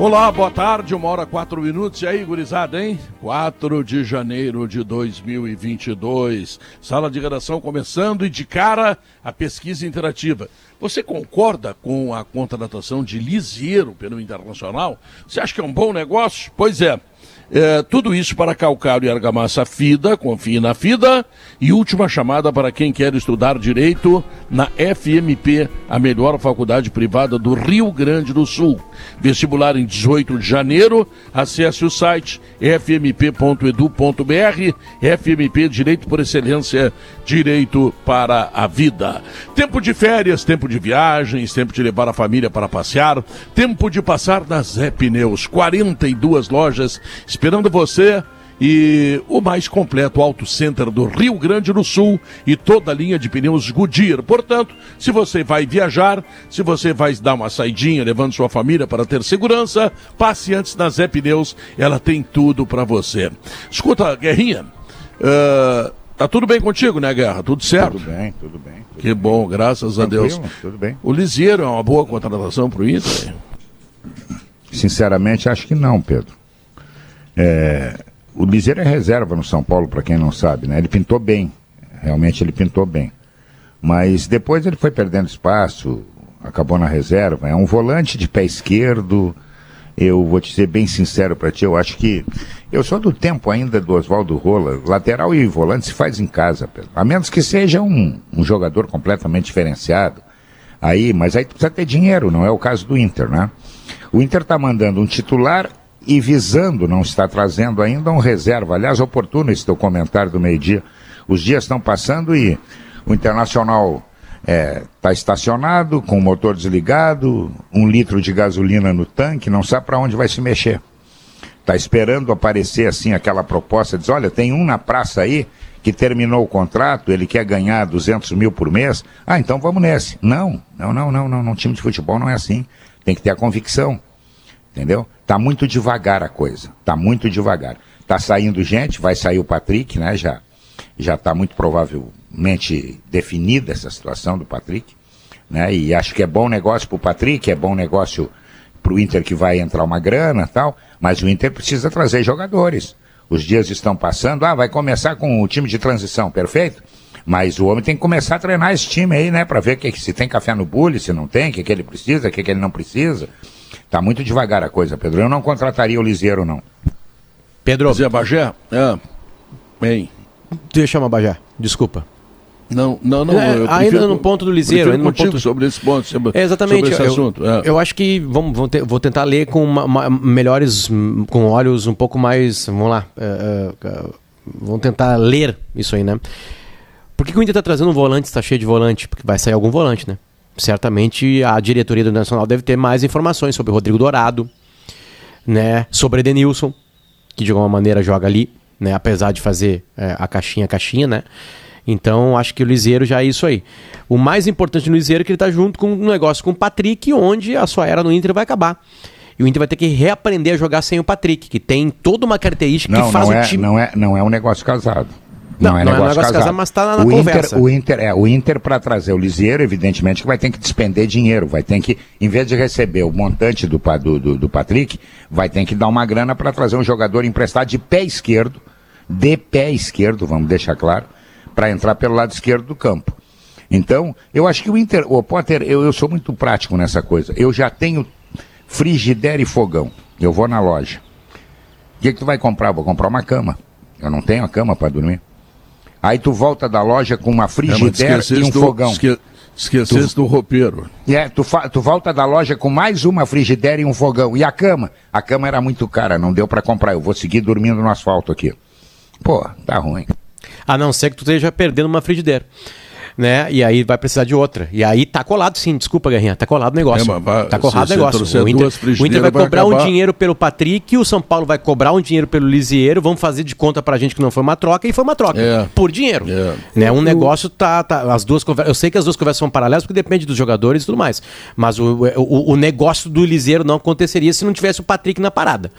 Olá, boa tarde, uma hora quatro minutos. E aí, gurizada, hein? 4 de janeiro de 2022. Sala de redação começando e de cara a pesquisa interativa. Você concorda com a contratação de Lisieiro pelo Internacional? Você acha que é um bom negócio? Pois é. É, tudo isso para calcário e argamassa FIDA, confie na FIDA. E última chamada para quem quer estudar direito na FMP, a melhor faculdade privada do Rio Grande do Sul. Vestibular em 18 de janeiro. Acesse o site fmp.edu.br. FMP Direito por Excelência, Direito para a Vida. Tempo de férias, tempo de viagens, tempo de levar a família para passear, tempo de passar na Zé Pneus. 42 lojas esperando você e o mais completo Auto Center do Rio Grande do Sul e toda a linha de pneus Goodyear. Portanto, se você vai viajar, se você vai dar uma saidinha levando sua família para ter segurança, passe antes na Zé Pneus, ela tem tudo para você. Escuta, Guerrinha, uh, tá tudo bem contigo, né, Guerra? Tudo certo? Tudo bem, tudo bem. Tudo que bom, graças Tranquilo, a Deus. Tudo bem. O Lisieiro é uma boa contratação para o Inter? Sinceramente, acho que não, Pedro. É, o Liseiro é reserva no São Paulo, para quem não sabe, né? Ele pintou bem, realmente ele pintou bem. Mas depois ele foi perdendo espaço, acabou na reserva. É um volante de pé esquerdo. Eu vou te ser bem sincero para ti, eu acho que eu sou do tempo ainda do Oswaldo Rola. Lateral e volante se faz em casa, Pedro. A menos que seja um, um jogador completamente diferenciado. Aí, mas aí precisa ter dinheiro, não é o caso do Inter, né? O Inter está mandando um titular e visando, não está trazendo ainda um reserva. Aliás, oportuno esse teu comentário do meio-dia. Os dias estão passando e o Internacional está é, tá estacionado, com o motor desligado, um litro de gasolina no tanque, não sabe para onde vai se mexer. Está esperando aparecer assim aquela proposta, diz, olha, tem um na praça aí que terminou o contrato, ele quer ganhar 200 mil por mês, ah, então vamos nesse. Não, não, não, não, não, não, time de futebol não é assim. Tem que ter a convicção. Entendeu? Tá muito devagar a coisa. Tá muito devagar. Tá saindo gente, vai sair o Patrick, né? Já já está muito provavelmente definida essa situação do Patrick, né? E acho que é bom negócio para o Patrick, é bom negócio para o Inter que vai entrar uma grana tal, mas o Inter precisa trazer jogadores. Os dias estão passando, ah, vai começar com o time de transição, perfeito? Mas o homem tem que começar a treinar esse time aí, né? Para ver que, se tem café no bule, se não tem, o que, que ele precisa, o que, que ele não precisa. Tá muito devagar a coisa, Pedro. Eu não contrataria o Liseiro, não. Pedro. Zé Bagé? É. Bem. Deixa eu chamar Bagé, desculpa. Não, não, não. É, ainda no ponto do Liseiro, ainda no ponto sobre esse ponto, sobre, é, exatamente, sobre esse eu, assunto. É. Eu acho que vamos, vou, ter, vou tentar ler com uma, uma, melhores, com olhos um pouco mais, vamos lá, uh, uh, vamos tentar ler isso aí, né? Por que, que o Inter está trazendo um volante, está cheio de volante? Porque vai sair algum volante, né? Certamente a diretoria do Nacional deve ter mais informações sobre o Rodrigo Dourado, né, sobre Edenilson, que de alguma maneira joga ali, né, apesar de fazer é, a caixinha caixinha, né? Então, acho que o Liseiro já é isso aí. O mais importante no Liseiro é que ele está junto com um negócio com o Patrick, onde a sua era no Inter vai acabar. E o Inter vai ter que reaprender a jogar sem o Patrick, que tem toda uma característica não, que faz não o é, time. Não é, não é um negócio casado. Não, não, é, não negócio é negócio casado, mas está na, o conversa. Inter, o Inter, é, o Inter para trazer o Lisieiro, evidentemente que vai ter que despender dinheiro, vai ter que, em vez de receber o montante do, do, do, do Patrick, vai ter que dar uma grana para trazer um jogador emprestado de pé esquerdo, de pé esquerdo, vamos deixar claro, para entrar pelo lado esquerdo do campo. Então, eu acho que o Inter, o Potter, eu, eu sou muito prático nessa coisa. Eu já tenho frigideira e fogão. Eu vou na loja. O que, que tu vai comprar? Vou comprar uma cama. Eu não tenho a cama para dormir. Aí tu volta da loja com uma frigideira é, e um do, fogão. Esque, esquecesse tu, do roupeiro. É, tu, tu volta da loja com mais uma frigideira e um fogão. E a cama? A cama era muito cara, não deu para comprar. Eu vou seguir dormindo no asfalto aqui. Pô, tá ruim. A não ser que tu esteja perdendo uma frigideira. Né? E aí vai precisar de outra. E aí tá colado sim, desculpa, Guerrinha, tá colado o negócio. É, vai, tá colado o negócio. O Inter, o Inter vai cobrar vai um dinheiro pelo Patrick, o São Paulo vai cobrar um dinheiro pelo Lisieiro, vamos fazer de conta pra gente que não foi uma troca, e foi uma troca. É. Por dinheiro. É. Né? Um negócio tá, tá. As duas Eu sei que as duas conversas são paralelas, porque depende dos jogadores e tudo mais. Mas o, o, o negócio do Lisieiro não aconteceria se não tivesse o Patrick na parada.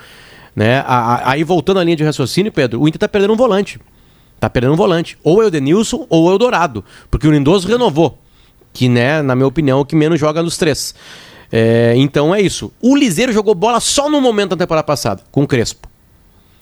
Né? Aí voltando à linha de raciocínio, Pedro, o Inter tá perdendo um volante. Tá perdendo um volante. Ou é o Denilson ou é o Dourado. Porque o Lindoso renovou. Que, né, na minha opinião, é o que menos joga dos três. É, então é isso. O Liseiro jogou bola só no momento da temporada passada, com o Crespo.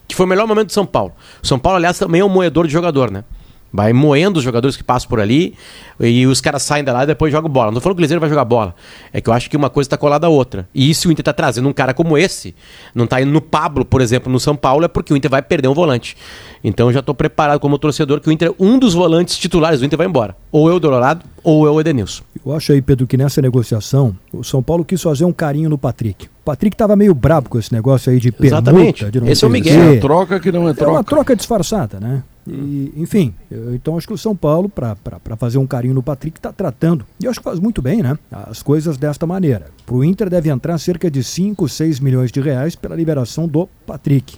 Que foi o melhor momento do São Paulo. São Paulo, aliás, também é um moedor de jogador, né? Vai moendo os jogadores que passam por ali e os caras saem da lá e depois jogam bola. Não tô falando que o Cruzeiro vai jogar bola. É que eu acho que uma coisa está colada à outra. E se o Inter tá trazendo um cara como esse, não tá indo no Pablo, por exemplo, no São Paulo, é porque o Inter vai perder um volante. Então eu já tô preparado como torcedor que o Inter, um dos volantes titulares do Inter vai embora. Ou é o Dourado ou é o Edenilson. Eu acho aí, Pedro, que nessa negociação, o São Paulo quis fazer um carinho no Patrick. O Patrick tava meio brabo com esse negócio aí de permuta. Exatamente. De esse é o Miguel. É troca que não é troca. É uma troca disfarçada, né? E, enfim, eu, então acho que o São Paulo, para fazer um carinho no Patrick, está tratando, e eu acho que faz muito bem, né? As coisas desta maneira. Para o Inter deve entrar cerca de 5, 6 milhões de reais pela liberação do Patrick.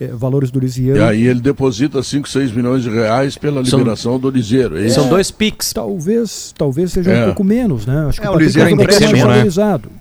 É, valores do Lisieiro. E aí ele deposita 5, 6 milhões de reais pela liberação São, do Lisieiro. É São dois PIX. Talvez, talvez seja é. um pouco menos, né? Acho que é, o, o Lisieiro é valorizado. Né?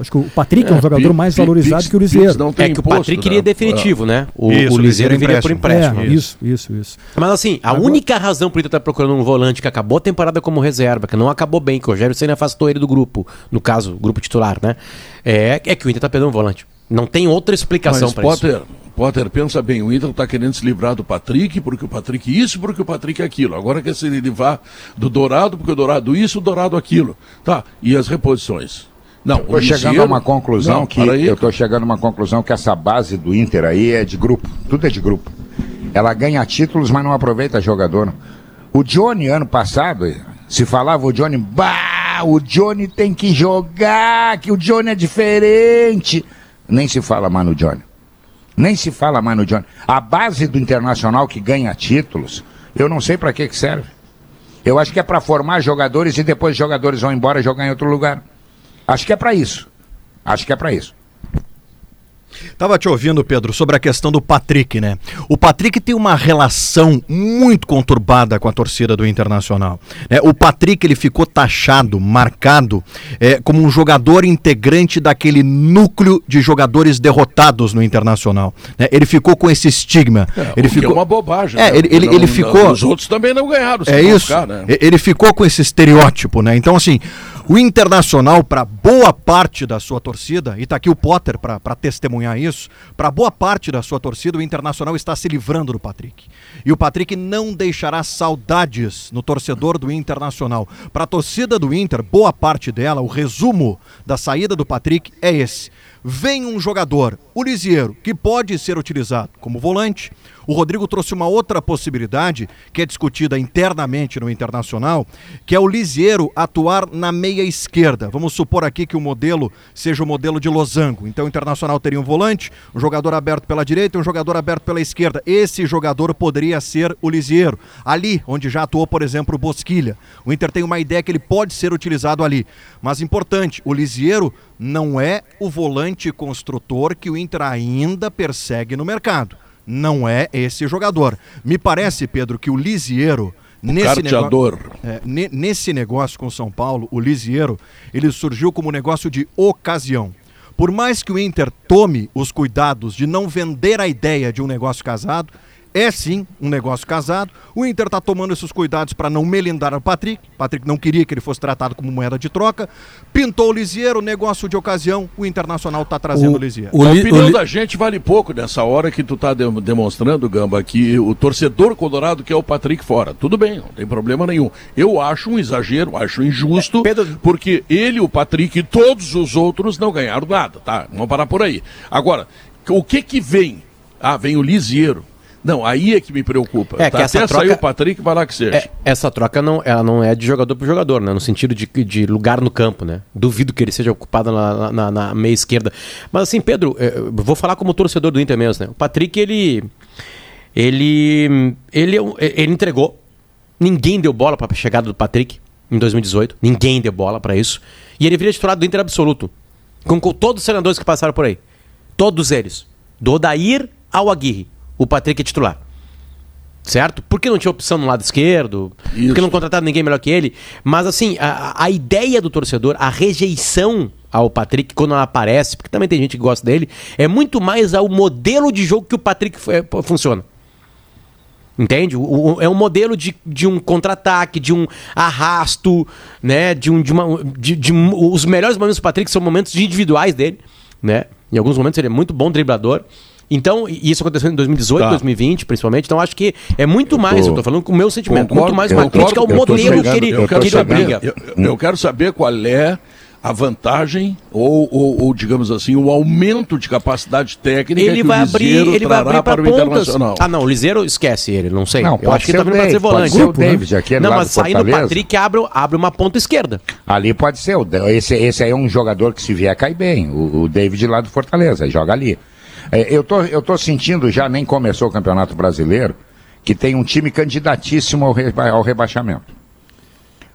Acho que o Patrick é, um é, jogador mais valorizado que o Liseiro. É que o Patrick né? queria definitivo, né? O, isso, o Liseiro viria por empréstimo. É, isso, isso, isso. Mas assim, a Agora... única razão por ele estar procurando um volante que acabou a temporada como reserva, que não acabou bem, que o Rogério Senna afastou ele do grupo, no caso, grupo titular, né? É, é que o Inter está perdendo um volante. Não tem outra explicação para isso. Potter, pensa bem, o Inter está querendo se livrar do Patrick, porque o Patrick isso, porque o Patrick aquilo. Agora quer se livrar do Dourado, porque o Dourado isso, o Dourado aquilo. Tá, e as reposições? Não, estou chegando a uma conclusão não, que eu estou chegando a uma conclusão que essa base do Inter aí é de grupo, tudo é de grupo. Ela ganha títulos, mas não aproveita jogador. O Johnny ano passado, se falava o Johnny, bah, o Johnny tem que jogar, que o Johnny é diferente. Nem se fala mais no Johnny. Nem se fala mais no Johnny. A base do Internacional que ganha títulos, eu não sei para que que serve. Eu acho que é para formar jogadores e depois os jogadores vão embora jogar em outro lugar. Acho que é para isso. Acho que é para isso. Tava te ouvindo, Pedro, sobre a questão do Patrick, né? O Patrick tem uma relação muito conturbada com a torcida do Internacional. Né? O Patrick ele ficou taxado, marcado é, como um jogador integrante daquele núcleo de jogadores derrotados no Internacional. Né? Ele ficou com esse estigma. É, ele ficou é uma bobagem. É, né? ele, ele, não, ele ficou. Não, os outros também não ganharam. É isso. Ficar, né? Ele ficou com esse estereótipo, né? Então assim. O Internacional, para boa parte da sua torcida, e está aqui o Potter para testemunhar isso, para boa parte da sua torcida, o Internacional está se livrando do Patrick. E o Patrick não deixará saudades no torcedor do Internacional. Para a torcida do Inter, boa parte dela, o resumo da saída do Patrick é esse. Vem um jogador, o Lisieiro, que pode ser utilizado como volante, o Rodrigo trouxe uma outra possibilidade que é discutida internamente no Internacional, que é o Lisieiro atuar na meia esquerda. Vamos supor aqui que o modelo seja o modelo de losango. Então o Internacional teria um volante, um jogador aberto pela direita e um jogador aberto pela esquerda. Esse jogador poderia ser o Lisieiro. Ali, onde já atuou, por exemplo, o Bosquilha. O Inter tem uma ideia que ele pode ser utilizado ali. Mas importante, o Lisieiro não é o volante construtor que o Inter ainda persegue no mercado não é esse jogador. Me parece, Pedro, que o Lisiero. Nesse, nego... é, nesse negócio com São Paulo, o Lisiero, ele surgiu como negócio de ocasião. Por mais que o Inter tome os cuidados de não vender a ideia de um negócio casado, é sim um negócio casado. O Inter está tomando esses cuidados para não melindrar o Patrick. O Patrick não queria que ele fosse tratado como moeda de troca. Pintou o Lisieiro, negócio de ocasião. O Internacional está trazendo o, o Lisieiro. O, a opinião o, da gente vale pouco nessa hora que tu está de, demonstrando, Gamba, que o torcedor colorado quer o Patrick fora. Tudo bem, não tem problema nenhum. Eu acho um exagero, acho injusto, é, Pedro... porque ele, o Patrick e todos os outros não ganharam nada, tá? Vamos parar por aí. Agora, o que que vem? Ah, vem o Lisieiro. Não, aí é que me preocupa. É, tá? que essa Até troca... sair o Patrick, vai lá que seja. É, essa troca não, ela não é de jogador para jogador, né? No sentido de, de lugar no campo, né? Duvido que ele seja ocupado na, na, na meia esquerda. Mas assim, Pedro, é, vou falar como torcedor do Inter mesmo, né? O Patrick, ele. Ele. Ele, ele entregou Ninguém deu bola para a chegada do Patrick em 2018. Ninguém deu bola para isso. E ele viria titular do Inter absoluto. Com, com todos os senadores que passaram por aí. Todos eles. Do Odair ao Aguirre. O Patrick é titular. Certo? Porque não tinha opção no lado esquerdo, Isso. porque não contrataram ninguém melhor que ele. Mas assim, a, a ideia do torcedor, a rejeição ao Patrick quando ela aparece, porque também tem gente que gosta dele, é muito mais ao modelo de jogo que o Patrick é, funciona. Entende? O, o, é um modelo de, de um contra-ataque, de um arrasto, né? De um. De uma, de, de, os melhores momentos do Patrick são momentos individuais dele, né? Em alguns momentos ele é muito bom driblador. Então, e isso aconteceu em 2018, Tá. 2020, principalmente. Então, acho que é muito mais, eu tô falando com o meu sentimento, Concordo, muito mais eu uma crítica ao eu tô modelo chegando, que ele, eu tô que ele obriga. Eu, eu quero saber qual é a vantagem ou, ou- ou, digamos assim, o aumento de capacidade técnica Ele que vai o abrir, ele vai abrir para para o pontas. Internacional. Ah, não, o Liseiro esquece ele, não sei. Não, eu acho que ele tá vindo para ser volante. ser o David, aquele Não, lá mas do saindo o. Patrick abre, abre uma ponta esquerda. Ali pode ser. Esse, esse aí é um jogador que se vier cai bem. O, o David lá do Fortaleza, joga ali. É, eu, tô, eu tô sentindo, já nem começou o Campeonato Brasileiro, que tem um time candidatíssimo ao, reba- ao rebaixamento.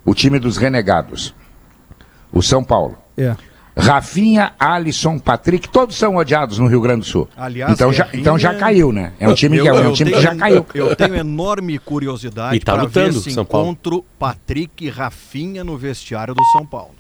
O time dos renegados. O São Paulo. É. Rafinha, Alisson, Patrick, todos são odiados no Rio Grande do Sul. Aliás, então, já, então já caiu, né? É um time, que, é um time que tenho- já caiu. Eu tenho enorme curiosidade E tá para ver Paulo. encontro Patrick e Rafinha no vestiário do São Paulo.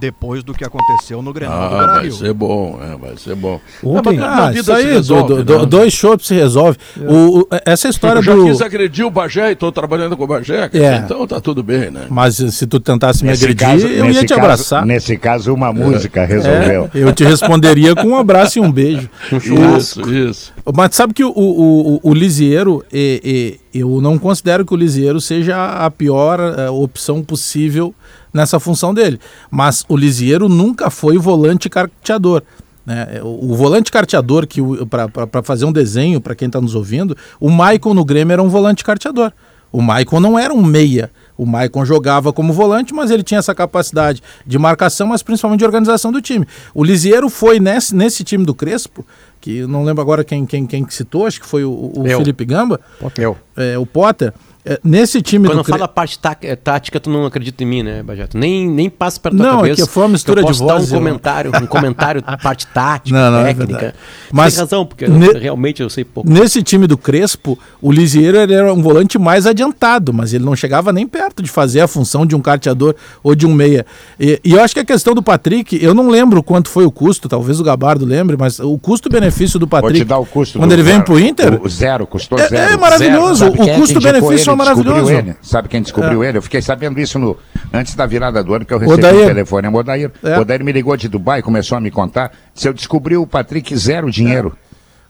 Depois do que aconteceu no Grenal do Ah, vai Brasil. ser bom, é, vai ser bom. Ontem- Não, Ah, isso aí, resolve, do, do- né? dois chopps se resolve. O, o- essa história Eu já do. quis agredir o Bagé e estou trabalhando com o Bagé, É. então tá tudo bem, né? Mas se tu tentasse me Nesse agredir, caso- eu ia te caso- abraçar. Nesse caso, uma música resolveu. É, eu te responderia com um abraço e um beijo. Isso, isso. Mas sabe que o, o, o, o Lisieiro, e- e- eu não considero que o Lisieiro seja a pior eh, opção possível nessa função dele. Mas o Lisieiro nunca foi volante carteador. Né? O, o volante carteador, que para fazer um desenho, para quem está nos ouvindo, o Maicon no Grêmio era um volante carteador. O Maicon não era um meia. O Maicon jogava como volante, mas ele tinha essa capacidade de marcação, mas principalmente de organização do time. O Lisieiro foi nesse, nesse time do Crespo, que não lembro agora quem, quem, quem que citou, acho que foi o, o. Felipe Gamba, Eu. é, o Potter. É, nesse time Quando do eu falo a Crespo. parte tá- eh, tática, tu não acredita em mim, né, Bajato? Nem, nem passa pela tua Não, é cabeça. que foi uma mistura eu de vozes, um eu- comentário, um comentário, parte tática, Não, não, é técnica. Tu Mas tem razão, porque ne- eu- realmente eu sei pouco. Nesse time do Crespo, o Lisieiro ele era um volante mais adiantado, mas ele não chegava nem perto de fazer a função de um carteador ou de um meia. E, e eu acho que a questão do Patrick, eu não lembro quanto foi o custo, talvez o Gabardo lembre, mas o custo-benefício do Vou Patrick. te dar o custo Quando do ele vem zero. pro Inter. O zero, custou É, zero. é maravilhoso, Sabe quem é o custo-benefício é maravilhoso. descobriu ele? Sabe quem descobriu ele? Eu fiquei sabendo isso no, antes da virada do ano, que eu recebi Odair. o telefone. É o Odair. É. O Odair me ligou de Dubai, começou a me contar. Se eu descobri o Patrick zero dinheiro.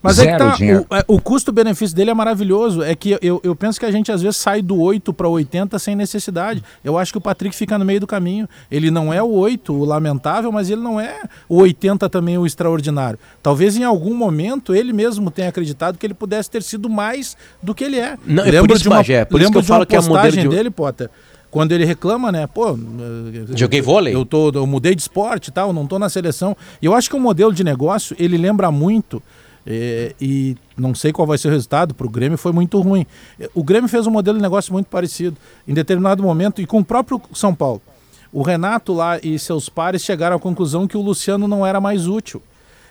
Mas zero é que tá, dinheiro. o, é, o custo-benefício dele é maravilhoso. É que eu, eu penso que a gente às vezes sai do 8 para 80 sem necessidade. Eu acho que o Patrick fica no meio do caminho. Ele não é o 8, o lamentável, mas ele não é o 80 também o extraordinário. Talvez em algum momento ele mesmo tenha acreditado que ele pudesse ter sido mais do que ele é. Não, é por isso, Bagé, é por isso lembro que eu de uma falo que é modelo de- dele, Potter. Quando ele reclama, né? Pô, Joguei vôlei. Eu, tô, eu mudei de esporte e tal, não tô na seleção. E eu acho que o modelo de negócio, ele lembra muito, eh, e não sei qual vai ser o resultado, para o Grêmio foi muito ruim. O Grêmio fez um modelo de negócio muito parecido, em determinado momento, e com o próprio São Paulo. O Renato lá e seus pares chegaram à conclusão que o Luciano não era mais útil.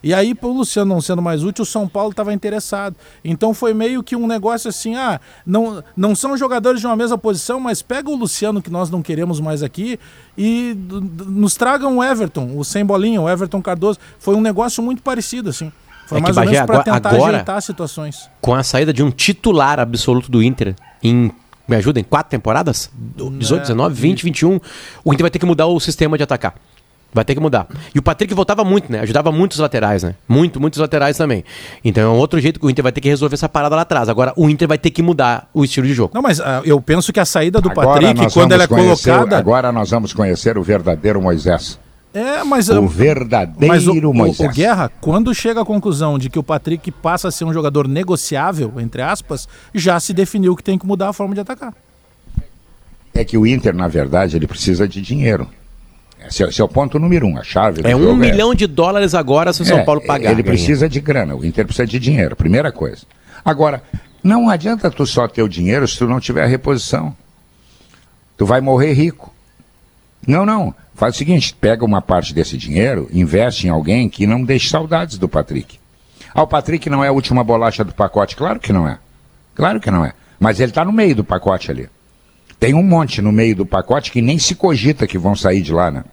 E aí, para o Luciano não sendo mais útil, o São Paulo estava interessado. Então foi meio que um negócio assim: ah, não, não são jogadores de uma mesma posição, mas pega o Luciano que nós não queremos mais aqui e nos tragam o Everton, o sem bolinha, o Everton Cardoso. Foi um negócio muito parecido, assim. Foi É que, mais ou Bagé, menos para agora- tentar agora- ajeitar situações. Com a saída de um titular absoluto do Inter em. Me ajuda, em quatro temporadas? 18, 19, 20, 21. O Inter vai ter que mudar o sistema de atacar. Vai ter que mudar. E o Patrick voltava muito, né? Ajudava muito os laterais, né? Muito, muitos laterais também. Então é um outro jeito que o Inter vai ter que resolver essa parada lá atrás. Agora, o Inter vai ter que mudar o estilo de jogo. Não, mas ah, eu penso que a saída do Agora Patrick, quando ela é conhecer- colocada. Agora nós vamos conhecer o verdadeiro Moisés. É, mas. O verdadeiro Mas o, o- Moisés. o Guerra, quando chega à conclusão de que o Patrick passa a ser um jogador negociável, entre aspas, já se definiu que tem que mudar a forma de atacar. É que o Inter, na verdade, ele precisa de dinheiro. Esse é, esse é o ponto número um, a chave do É um jogo milhão de dólares agora se o São É, Paulo pagar. Ele precisa de grana, o Inter precisa de dinheiro, primeira coisa. Agora, não adianta tu só ter o dinheiro se tu não tiver a reposição. Tu vai morrer rico. Não, não. Faz o seguinte, pega uma parte desse dinheiro, investe em alguém que não deixe saudades do Patrick. Ah, o Patrick não é a última bolacha do pacote? Claro que não é. Claro que não é. Mas ele está no meio do pacote ali. Tem um monte no meio do pacote que nem se cogita que vão sair de lá, né?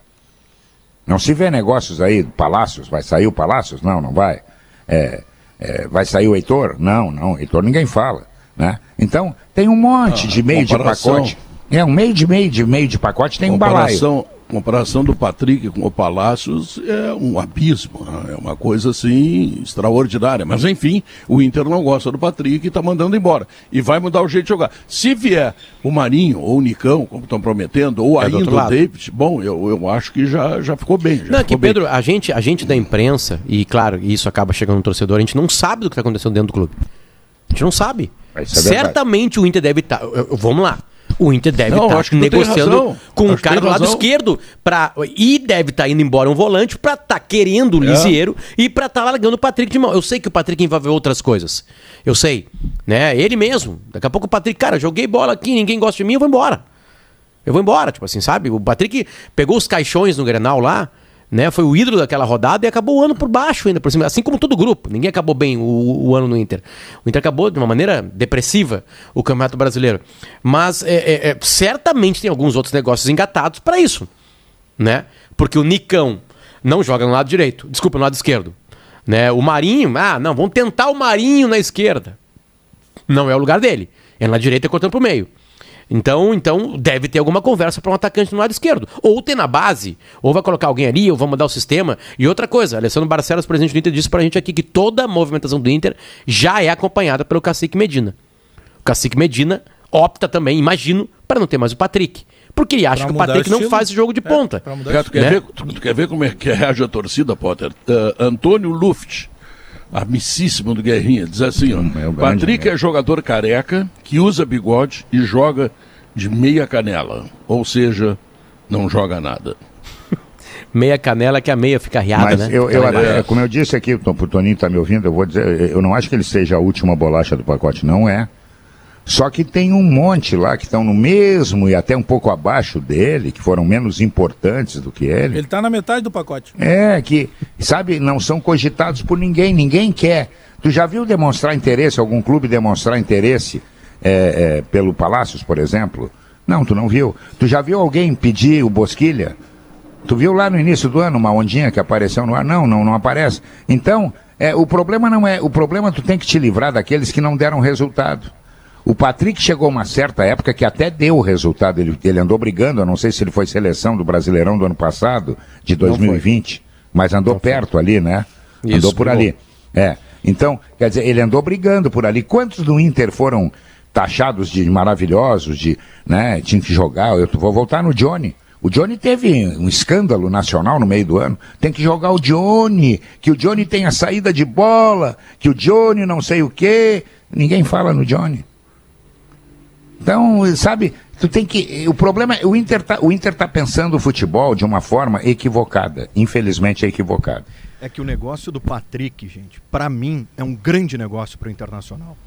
Não se vê negócios aí, Palácios, vai sair o Palácios? Não, não vai. É, é, vai sair o Heitor? Não, não, Heitor ninguém fala. Né? Então, tem um monte Ah, de meio de comparação- pacote. É, um meio de meio de meio de pacote tem um balaio. Comparação, do Patrick com o Palácios é um abismo, né? é uma coisa assim extraordinária. Mas enfim, o Inter não gosta do Patrick e está mandando embora. E vai mudar o jeito de jogar. Se vier o Marinho ou o Nicão, como estão prometendo, ou É ainda o. David, bom, eu, eu acho que já, já ficou bem. Já Não, é ficou que, bem. Pedro, a gente, a gente da imprensa, e claro, isso acaba chegando no torcedor, a gente não sabe do que está acontecendo dentro do clube. A gente não sabe. É. Certamente o Inter deve estar. vamos lá. O Inter deve estar tem negociando com um Acho que cara do lado esquerdo. Pra, e deve estar indo embora um volante pra estar querendo o É. Lisieiro e pra estar largando o Patrick de mão. Eu sei que o Patrick envolveu outras coisas. Eu sei. Né? Ele mesmo. Daqui a pouco o Patrick, cara, joguei bola aqui, ninguém gosta de mim, eu vou embora. Eu vou embora, tipo assim, sabe? O Patrick pegou os caixões no Grenal lá, né? Foi o ídolo daquela rodada e acabou o ano por baixo ainda, por cima. Assim como todo o grupo. Ninguém acabou bem o, o ano no Inter. O Inter acabou de uma maneira depressiva o Campeonato Brasileiro. Mas é, é, é, certamente tem alguns outros negócios engatados para isso, né? Porque o Nicão não joga no lado direito, desculpa, no lado esquerdo. Né? O Marinho, ah, não, vamos tentar o Marinho na esquerda. Não é o lugar dele. É na direita cortando pro meio. Então, então deve ter alguma conversa para um atacante no lado esquerdo. Ou tem na base, ou vai colocar alguém ali, ou vai mudar o sistema. E outra coisa, Alessandro Barcelos, presidente do Inter, disse pra gente aqui que toda a movimentação do Inter já é acompanhada pelo Cacique Medina. O Cacique Medina opta também, imagino, para não ter mais o Patrick. Porque ele acha Pra que o Patrick o não faz jogo de É, ponta. o Cara, tu, quer né? ver, tu, tu quer ver como é que reage a torcida, Potter? Ah, Antônio Luft, amicíssimo do Guerrinha, diz assim: ó, Hum, é Patrick amigo. é jogador careca que usa bigode e joga de meia canela. Ou seja, não joga nada. Meia canela que a meia fica riada, Mas né? eu, eu Aquela- até- como eu disse aqui, o Toninho está me ouvindo, eu vou dizer, eu não acho que ele seja a última bolacha do pacote, não é. Só que tem um monte lá que estão no mesmo e até um pouco abaixo dele, que foram menos importantes do que ele. Ele tá na metade do pacote. É, que, sabe, não são cogitados por ninguém, ninguém quer. Tu já viu demonstrar interesse, algum clube demonstrar interesse é, é, pelo Palácios, por exemplo? Não, tu não viu. Tu já viu alguém pedir o Bosquilha? Tu viu lá no início do ano uma ondinha que apareceu no ar? Não, não, não aparece. Então, é, o problema não é. O problema tu tem que te livrar daqueles que não deram resultado. O Patrick chegou a uma certa época que até deu o resultado. Ele, ele andou brigando, eu não sei se ele foi seleção do Brasileirão do ano passado, de 2020, mas andou perto ali, né? Isso, andou por bom. ali. É. Então, quer dizer, ele andou brigando por ali. Quantos do Inter foram taxados de maravilhosos, de, né, tinha que jogar? Eu vou voltar no Johnny. O Johnny teve um escândalo nacional no meio do ano. Tem que jogar o Johnny, que o Johnny tem a saída de bola, que o Johnny não sei o quê. Ninguém fala no Johnny. Então, sabe, tu tem que. O problema é o Inter tá, o Inter tá pensando o futebol de uma forma equivocada. Infelizmente é equivocada. É que o negócio do Patrick, gente, pra mim é um grande negócio pro Internacional.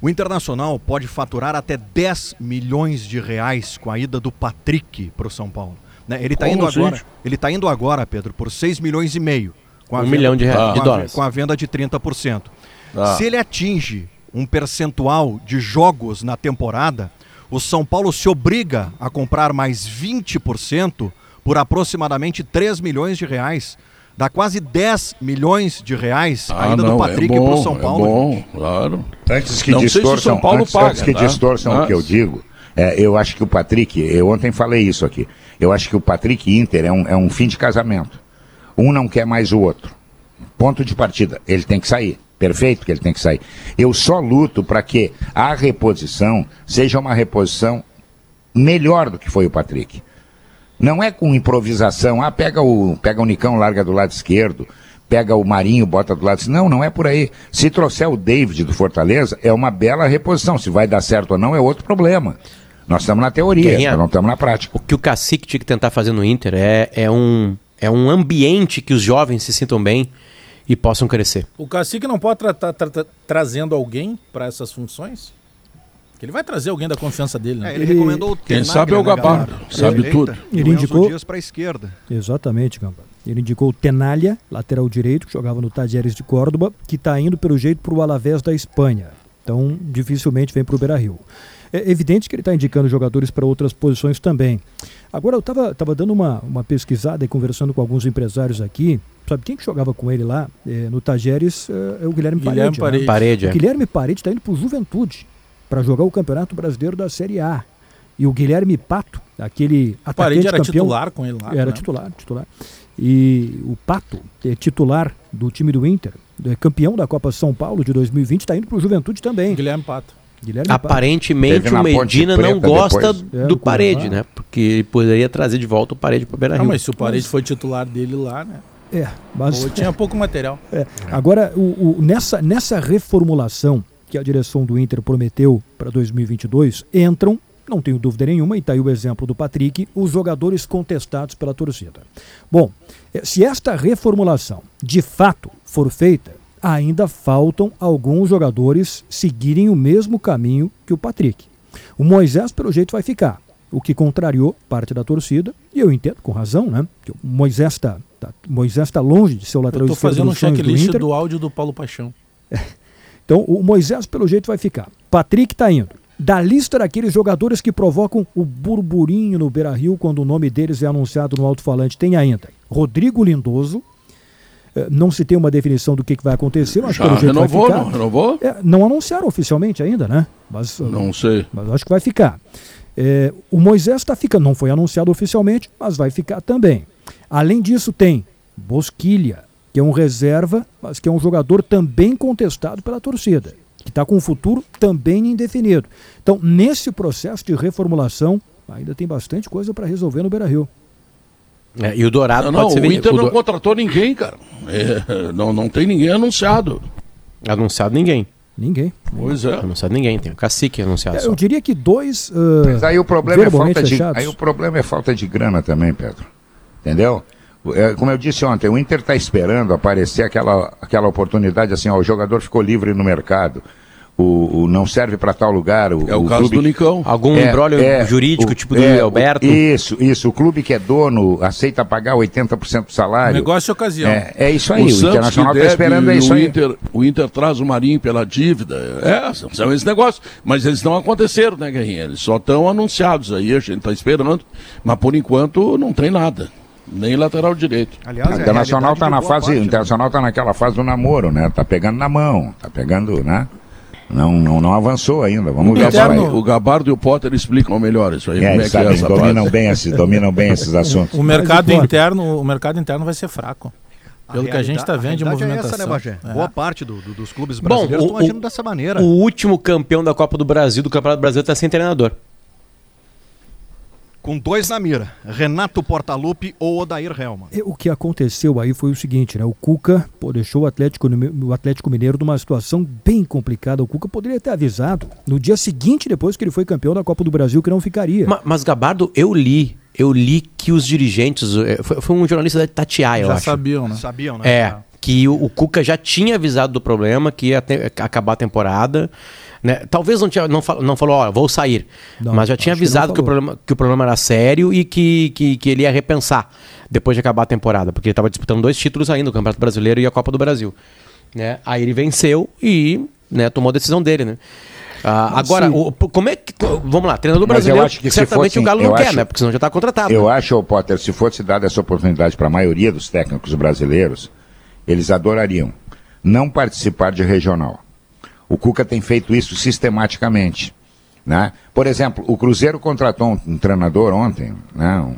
O Internacional pode faturar até 10 milhões de reais com a ida do Patrick pro São Paulo. Né? Ele tá Como, indo agora, gente? ele tá indo agora, Pedro, por 6 milhões e meio. Com a Um milhão de reais- com de a- dólares. Com a venda de 30%. Tá. Se ele atinge um percentual de jogos na temporada, o São Paulo se obriga a comprar mais 20% por aproximadamente 3 milhões de reais. Dá quase 10 milhões de reais a ida do Patrick é bom, pro São Paulo. É bom, gente. claro. Antes que Não sei se o distorçam, São Paulo antes, paga, antes que né? distorçam o que eu digo, é, eu acho que o Patrick, eu ontem falei isso aqui, eu acho que o Patrick Inter é um, é um fim de casamento. Um não quer mais o outro. Ponto de partida. Ele tem que sair. Perfeito que ele tem que sair. Eu só luto para que a reposição seja uma reposição melhor do que foi o Patrick. Não é com improvisação, ah, pega o, pega o Nicão, larga do lado esquerdo, pega o Marinho, bota do lado. Não, não é por aí. Se trouxer o David do Fortaleza, é uma bela reposição. Se vai dar certo ou não, é outro problema. Nós estamos na teoria, Guerrinha. não estamos na prática. O que o Cacique tinha que tentar fazer no Inter é, é, um, é um ambiente que os jovens se sintam bem e possam crescer. O cacique não pode estar trazendo alguém para essas funções? Que ele vai trazer alguém da confiança dele, né? É, ele, Ele- recomendou o Quem sabe é o Gabardo, sabe Direita, tudo. e Ele indicou- Dias para a esquerda. Exatamente, Gamba. Ele indicou o Tenalha, lateral direito, que jogava no Tajeres de Córdoba, que está indo pelo jeito para o Alavés da Espanha. Então, dificilmente vem para o Beira-Rio. É evidente que ele está indicando jogadores para outras posições também. Agora, eu estava tava dando uma, uma pesquisada e conversando com alguns empresários aqui. Sabe quem que jogava com ele lá é, no Tajeres? É, é o Guilherme, Guilherme Parede. Parede. né? Parede, O é. Guilherme Parede está indo para o Juventude para jogar o Campeonato Brasileiro da Série A. E o Guilherme Pato, aquele O atacante Parede era campeão, titular com ele lá. era né? titular, titular. E o Pato, é titular do time do Inter, é campeão da Copa São Paulo de 2020, está indo para o Juventude também. Guilherme Pato. Guilherme. Aparentemente o Medina não gosta depois. É, do no Parede, Cuiabá. né? Porque ele poderia trazer de volta o Parede para Beira Ah, Rio. mas se o Parede foi titular dele lá, né? É, mas Ou tinha pouco material. É. Agora, o, o- nessa, nessa reformulação que a direção do Inter prometeu para 2022, entram, não tenho dúvida nenhuma, e está aí o exemplo do Patrick, os jogadores contestados pela torcida. Bom, eh, se esta reformulação de fato for feita, ainda faltam alguns jogadores seguirem o mesmo caminho que o Patrick. O Moisés, pelo jeito, vai ficar. O que contrariou parte da torcida, e eu entendo com razão, né? Que o Moisés está tá, Moisés tá longe de ser o lateral esquerdo fazendo um do checklist Inter. do áudio do Paulo Paixão. Então, o Moisés, pelo jeito, vai ficar. Patrick tá indo. Da lista daqueles jogadores que provocam o burburinho no Beira Rio quando o nome deles é anunciado no alto-falante, tem ainda Rodrigo Lindoso. Eh, Não se tem uma definição do que, que vai acontecer, mas Já pelo jeito renovou, vai não ficar. renovou? É, não anunciaram oficialmente ainda, né? Mas, Não sei. mas acho que vai ficar. É, o Moisés está ficando, não foi anunciado oficialmente, mas vai ficar também. Além disso, tem Bosquilha, que é um reserva, mas que é um jogador também contestado pela torcida, que está com um futuro também indefinido. Então, nesse processo de reformulação, ainda tem bastante coisa para resolver no Beira Rio. É, e o Dourado Não, não, pode ser o. Inter o não Do- contratou ninguém, cara. É, não, não tem ninguém anunciado. Anunciado ninguém. Ninguém. Pois é. Anunciado ninguém. Tem o Cacique anunciado É, eu diria que dois. ah, Mas aí o problema é falta de, fechados. aí o problema é falta de grana também, Pedro. Entendeu? É, como eu disse ontem, o Inter está esperando aparecer aquela, aquela oportunidade assim, ó, o jogador ficou livre no mercado, o, o não serve para tal lugar. O, É o, caso clube- do Nicão. Algum É, embrólio é, jurídico, o- tipo do é, Alberto. o- Isso, isso. O clube que é dono aceita pagar 80% do salário. Negócio de ocasião. É, é isso aí, o, Santos Internacional está esperando é isso o aí. Inter, o Inter traz o Marinho pela dívida. É, são, são esses negócios. Mas eles não aconteceram, né, Guerrinha? Eles só estão anunciados aí, a gente está esperando. Mas por enquanto não tem nada. Nem lateral direito. Aliás, O é Internacional está na fase, parte, o né? Internacional tá naquela fase do namoro, né? Tá pegando na mão, tá pegando, né? Não, não, não avançou ainda. Vamos O ver vai. Gabardo, o Gabardo e o Potter explicam melhor isso aí. É, como eles é que é sabem, essa dominam bem esses, dominam bem esses assuntos. O mercado interno, o mercado interno vai ser fraco. Pelo que a gente está vendo de movimentação. É essa, né, Bagé? É. Boa parte do- do- dos clubes brasileiros estão agindo o- dessa maneira. O último campeão da Copa do Brasil, do Campeonato Brasileiro, está sem treinador. Com dois na mira: Renato Portaluppi ou Odair Helman. O que aconteceu aí foi o seguinte, né? O Cuca pô, deixou o Atlético, o Atlético Mineiro numa situação bem complicada. O Cuca poderia ter avisado no dia seguinte, depois que ele foi campeão da Copa do Brasil, que não ficaria. Ma- Mas, Gabardo, eu li. Eu li que os dirigentes. eh, Foi, foi um jornalista da Tatiaia, eu Já acho. sabiam, né? Sabiam, né? É, que o, o Cuca já tinha avisado do problema, que ia ter- acabar a temporada. Né? Talvez não, tinha, não, fal- não falou, ó, vou sair. Não, mas já tinha acho que avisado que, o problema, que o problema era sério e que, que, que ele ia repensar depois de acabar a temporada. Porque ele estava disputando dois títulos ainda, o Campeonato Brasileiro e a Copa do Brasil. Né? Aí ele venceu e né, tomou a decisão dele, né? Ah, Mas agora, o- como é que. Vamos lá, treinador Mas eu brasileiro, acho que se certamente fosse- o Galo eu não quer, acho- né? Porque senão já está contratado. Eu né? acho, ô Potter, se fosse dada essa oportunidade para a maioria dos técnicos brasileiros, eles adorariam não participar de regional. O Cuca tem feito isso sistematicamente. Né? Por exemplo, o Cruzeiro contratou um, um treinador ontem. Né? Um-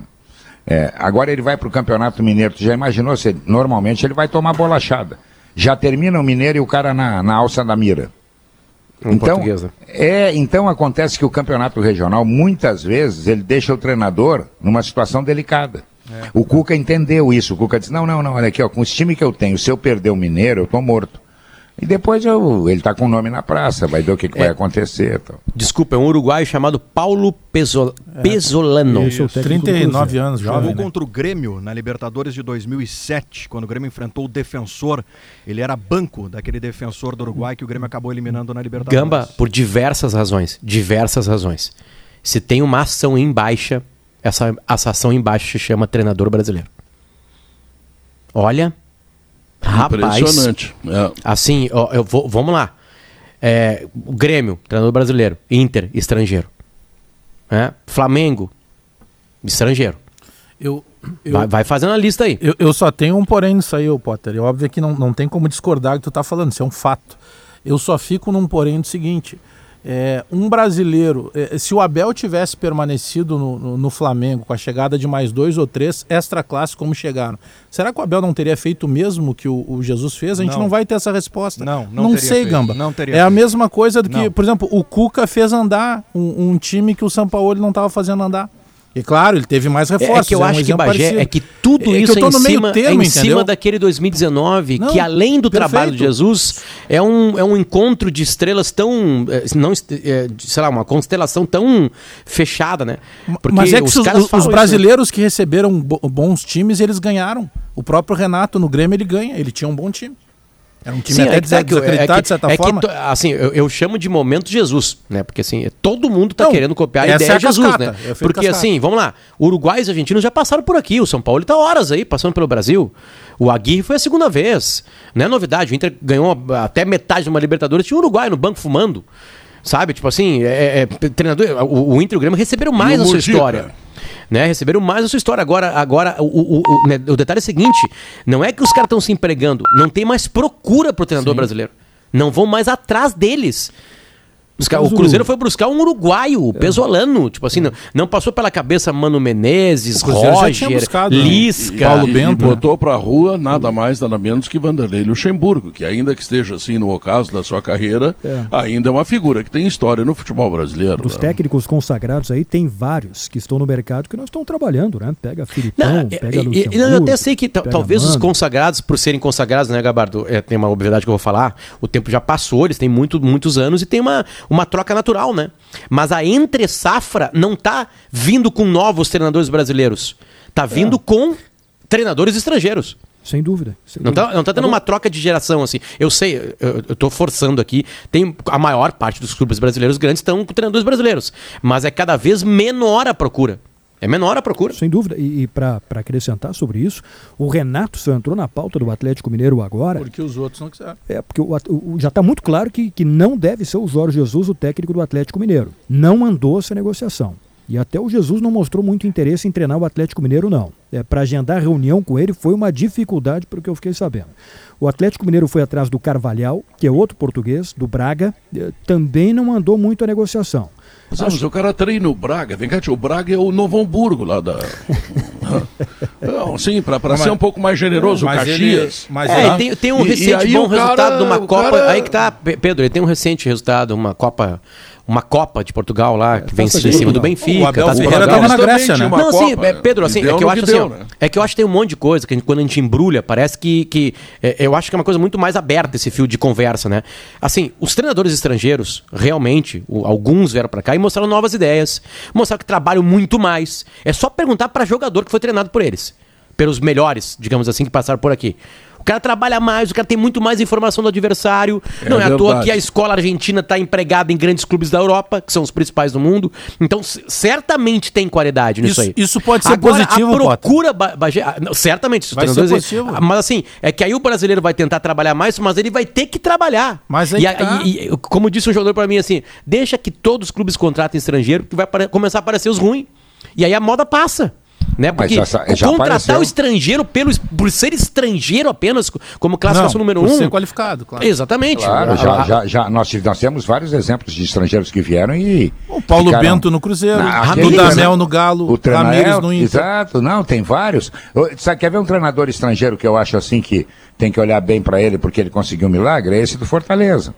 é, agora ele vai para o Campeonato Mineiro. Tu já imaginou? Se, normalmente ele vai tomar bolachada. Já termina o Mineiro e o cara na, na alça da mira. Um então, português, né? é, então acontece que o campeonato regional, muitas vezes, ele deixa o treinador numa situação delicada. O Cuca entendeu isso. O Cuca disse: não, não, não, olha aqui, ó, com os times que eu tenho, se eu perder o Mineiro, eu tô morto. E depois eu, ele tá com o nome na praça, vai ver o que, que vai acontecer. Então. Desculpa, é um uruguaio chamado Paulo Peso- Pesolano. É o técnico do 39 Cruzeiro. anos, Jogou jovem, né? contra o Grêmio na Libertadores de 2007, quando o Grêmio enfrentou o defensor. Ele era banco daquele defensor do Uruguai que o Grêmio acabou eliminando na Libertadores. Gamba, por diversas razões. Diversas razões. Se tem uma ação em baixa, essa, essa ação em baixa se chama treinador brasileiro. Olha. Rapaz. Impressionante. É. Assim, ó, eu vou, vamos lá. É, o Grêmio, treinador brasileiro. Inter, estrangeiro. É, Flamengo, estrangeiro. Eu, eu, Vai, vai fazendo a lista aí. eu, eu só tenho um porém nisso aí, ô Potter. É óbvio que não, não tem como discordar do que tu tá falando, isso é um fato. Eu só fico num porém do seguinte. É, um brasileiro, é, se o Abel tivesse permanecido no, no, no Flamengo com a chegada de mais dois ou três extra classe como chegaram, será que o Abel não teria feito o mesmo que o, o Jesus fez? A gente não. Não. vai ter essa resposta. Não, não não sei, feito. Gamba. Não teria é a feito. mesma coisa do que, Não. por exemplo, o Cuca fez andar um, um time que o São Paulo não estava fazendo andar. E claro, ele teve mais É, reforços. é que eu um acho que Bagé parecido. é que tudo É que isso eu tô é em, cima, termo, é em cima daquele 2019, Não, que além do trabalho de perfeito. Jesus, é um, é um encontro de estrelas tão. eh, Não, eh, sei lá, uma constelação tão fechada, né? Mas é que os os, os falam isso, né? brasileiros que receberam bo- bons times, eles ganharam. O próprio Renato no Grêmio, ele ganha. Ele tinha um bom time. Era um time Sim, até é que- é que- desacreditado, é que- de certa é que forma. to- assim, eu, eu chamo de momento Jesus, né? Porque assim, todo mundo tá Não, querendo copiar a ideia é a de Jesus, cascata, né? é o Porque cascata. assim, vamos lá, uruguaios e argentinos já passaram por aqui, o São Paulo tá horas aí, passando pelo Brasil. O Aguirre foi a segunda vez. Não é novidade, o Inter ganhou até metade de uma Libertadores, tinha um uruguaio no banco fumando. Sabe? Tipo assim, é, é, treinador, o, o Inter e o Grêmio receberam mais E o a sua história né? Receberam mais a sua história. Agora, agora o, o, o, né, o detalhe é o seguinte: não é que os caras estão se empregando, não tem mais procura pro treinador brasileiro. Não vão mais atrás deles. Os ca- o Cruzeiro foi buscar um uruguaio, o pesolano. Tipo assim, não, não passou pela cabeça Mano Menezes, Roger, buscado, né? Lisca. Paulo e, Bento, e botou pra rua nada mais, nada menos que Vanderlei Luxemburgo, que ainda que esteja assim no ocaso da sua carreira, É. ainda é uma figura que tem história no futebol brasileiro. Dos né? técnicos consagrados aí, tem vários que estão no mercado que não estão trabalhando, né? Pega Filipão, Não, pega e- e- Luxemburgo. eu até sei que ta- pega talvez os Mano. consagrados, por serem consagrados, né, Gabardo? É, tem uma obviedade que eu vou falar. O tempo já passou, eles têm muito, muitos anos e tem uma, uma troca natural, né? Mas a entre safra não tá vindo com novos treinadores brasileiros. Tá vindo com treinadores estrangeiros. Sem dúvida. sem Não dúvida. tá, não tá tendo uma troca de geração, assim. Eu sei, eu, eu tô forçando aqui. Tem a maior parte dos clubes brasileiros grandes estão com treinadores brasileiros. Mas é cada vez menor a procura. É menor a procura. Sem dúvida. E, e para acrescentar sobre isso, o Renato só entrou na pauta do Atlético Mineiro agora. Porque os outros não quiseram. É, porque o, o- já está muito claro que, que não deve ser o Jorge Jesus o técnico do Atlético Mineiro. Não mandou essa negociação. E até o Jesus não mostrou muito interesse em treinar o Atlético Mineiro, não. É, Para agendar reunião com ele foi uma dificuldade, pelo que eu fiquei sabendo. O Atlético Mineiro foi atrás do Carvalhal, que é outro português, do Braga, eh, também não mandou muito a negociação. Mas, mas o cara treina o Braga. Vem cá, tio, o Braga é o Novo Hamburgo lá da. Não, sim, pra, pra Mas- ser um pouco mais generoso, o Mas Caxias. ele- mas É, ele- tem, tem um E- e recente bom o cara- resultado de uma o Copa. cara- Aí que tá, Pe- Pedro, ele tem um recente resultado, uma Copa. Uma Copa de Portugal lá, que vem Taça em cima do. Benfica. O Abel de Ferreira tava na Grécia, né? Não, sim, Copa, é, Pedro, assim, é que eu acho que assim, ó, né? é que eu acho que tem um monte de coisa que a gente- quando a gente embrulha, parece que, que é, eu acho que é uma coisa muito mais aberta esse fio de conversa, né? Assim, os treinadores estrangeiros, realmente, o- alguns vieram pra cá e mostraram novas ideias, mostraram que trabalham muito mais. É só perguntar pra jogador que foi treinado por eles, pelos melhores, digamos assim, que passaram por aqui. O cara trabalha mais, o cara tem muito mais informação do adversário. É não é à toa que a escola argentina está empregada em grandes clubes da Europa, que são os principais do mundo. Então, certamente tem qualidade nisso Isso- aí. isso pode ser Agora, positivo, a procura, Ba- Bagé- ah, não, certamente. os Vai ser positivo. ah, Mas assim, é que aí o brasileiro vai tentar trabalhar mais, mas ele vai ter que trabalhar. Mas aí e, tá. e- e- como disse um jogador para mim assim, deixa que todos os clubes contratem estrangeiro, que vai começar a aparecer os ruins. E aí a moda passa. Né? Porque já contratar apareceu. o estrangeiro pelo, por ser estrangeiro apenas, como classificação Não, número por um. ser qualificado, claro. Exatamente. Claro, já, a- já, já, nós, nós temos vários exemplos de estrangeiros que vieram e. O Paulo ficaram- Bento no Cruzeiro, o treina- no Galo, o é, no Inter. Exato, não, tem vários. Sabe, quer ver um treinador estrangeiro que eu acho assim que tem que olhar bem pra ele porque ele conseguiu um milagre? É esse do Fortaleza.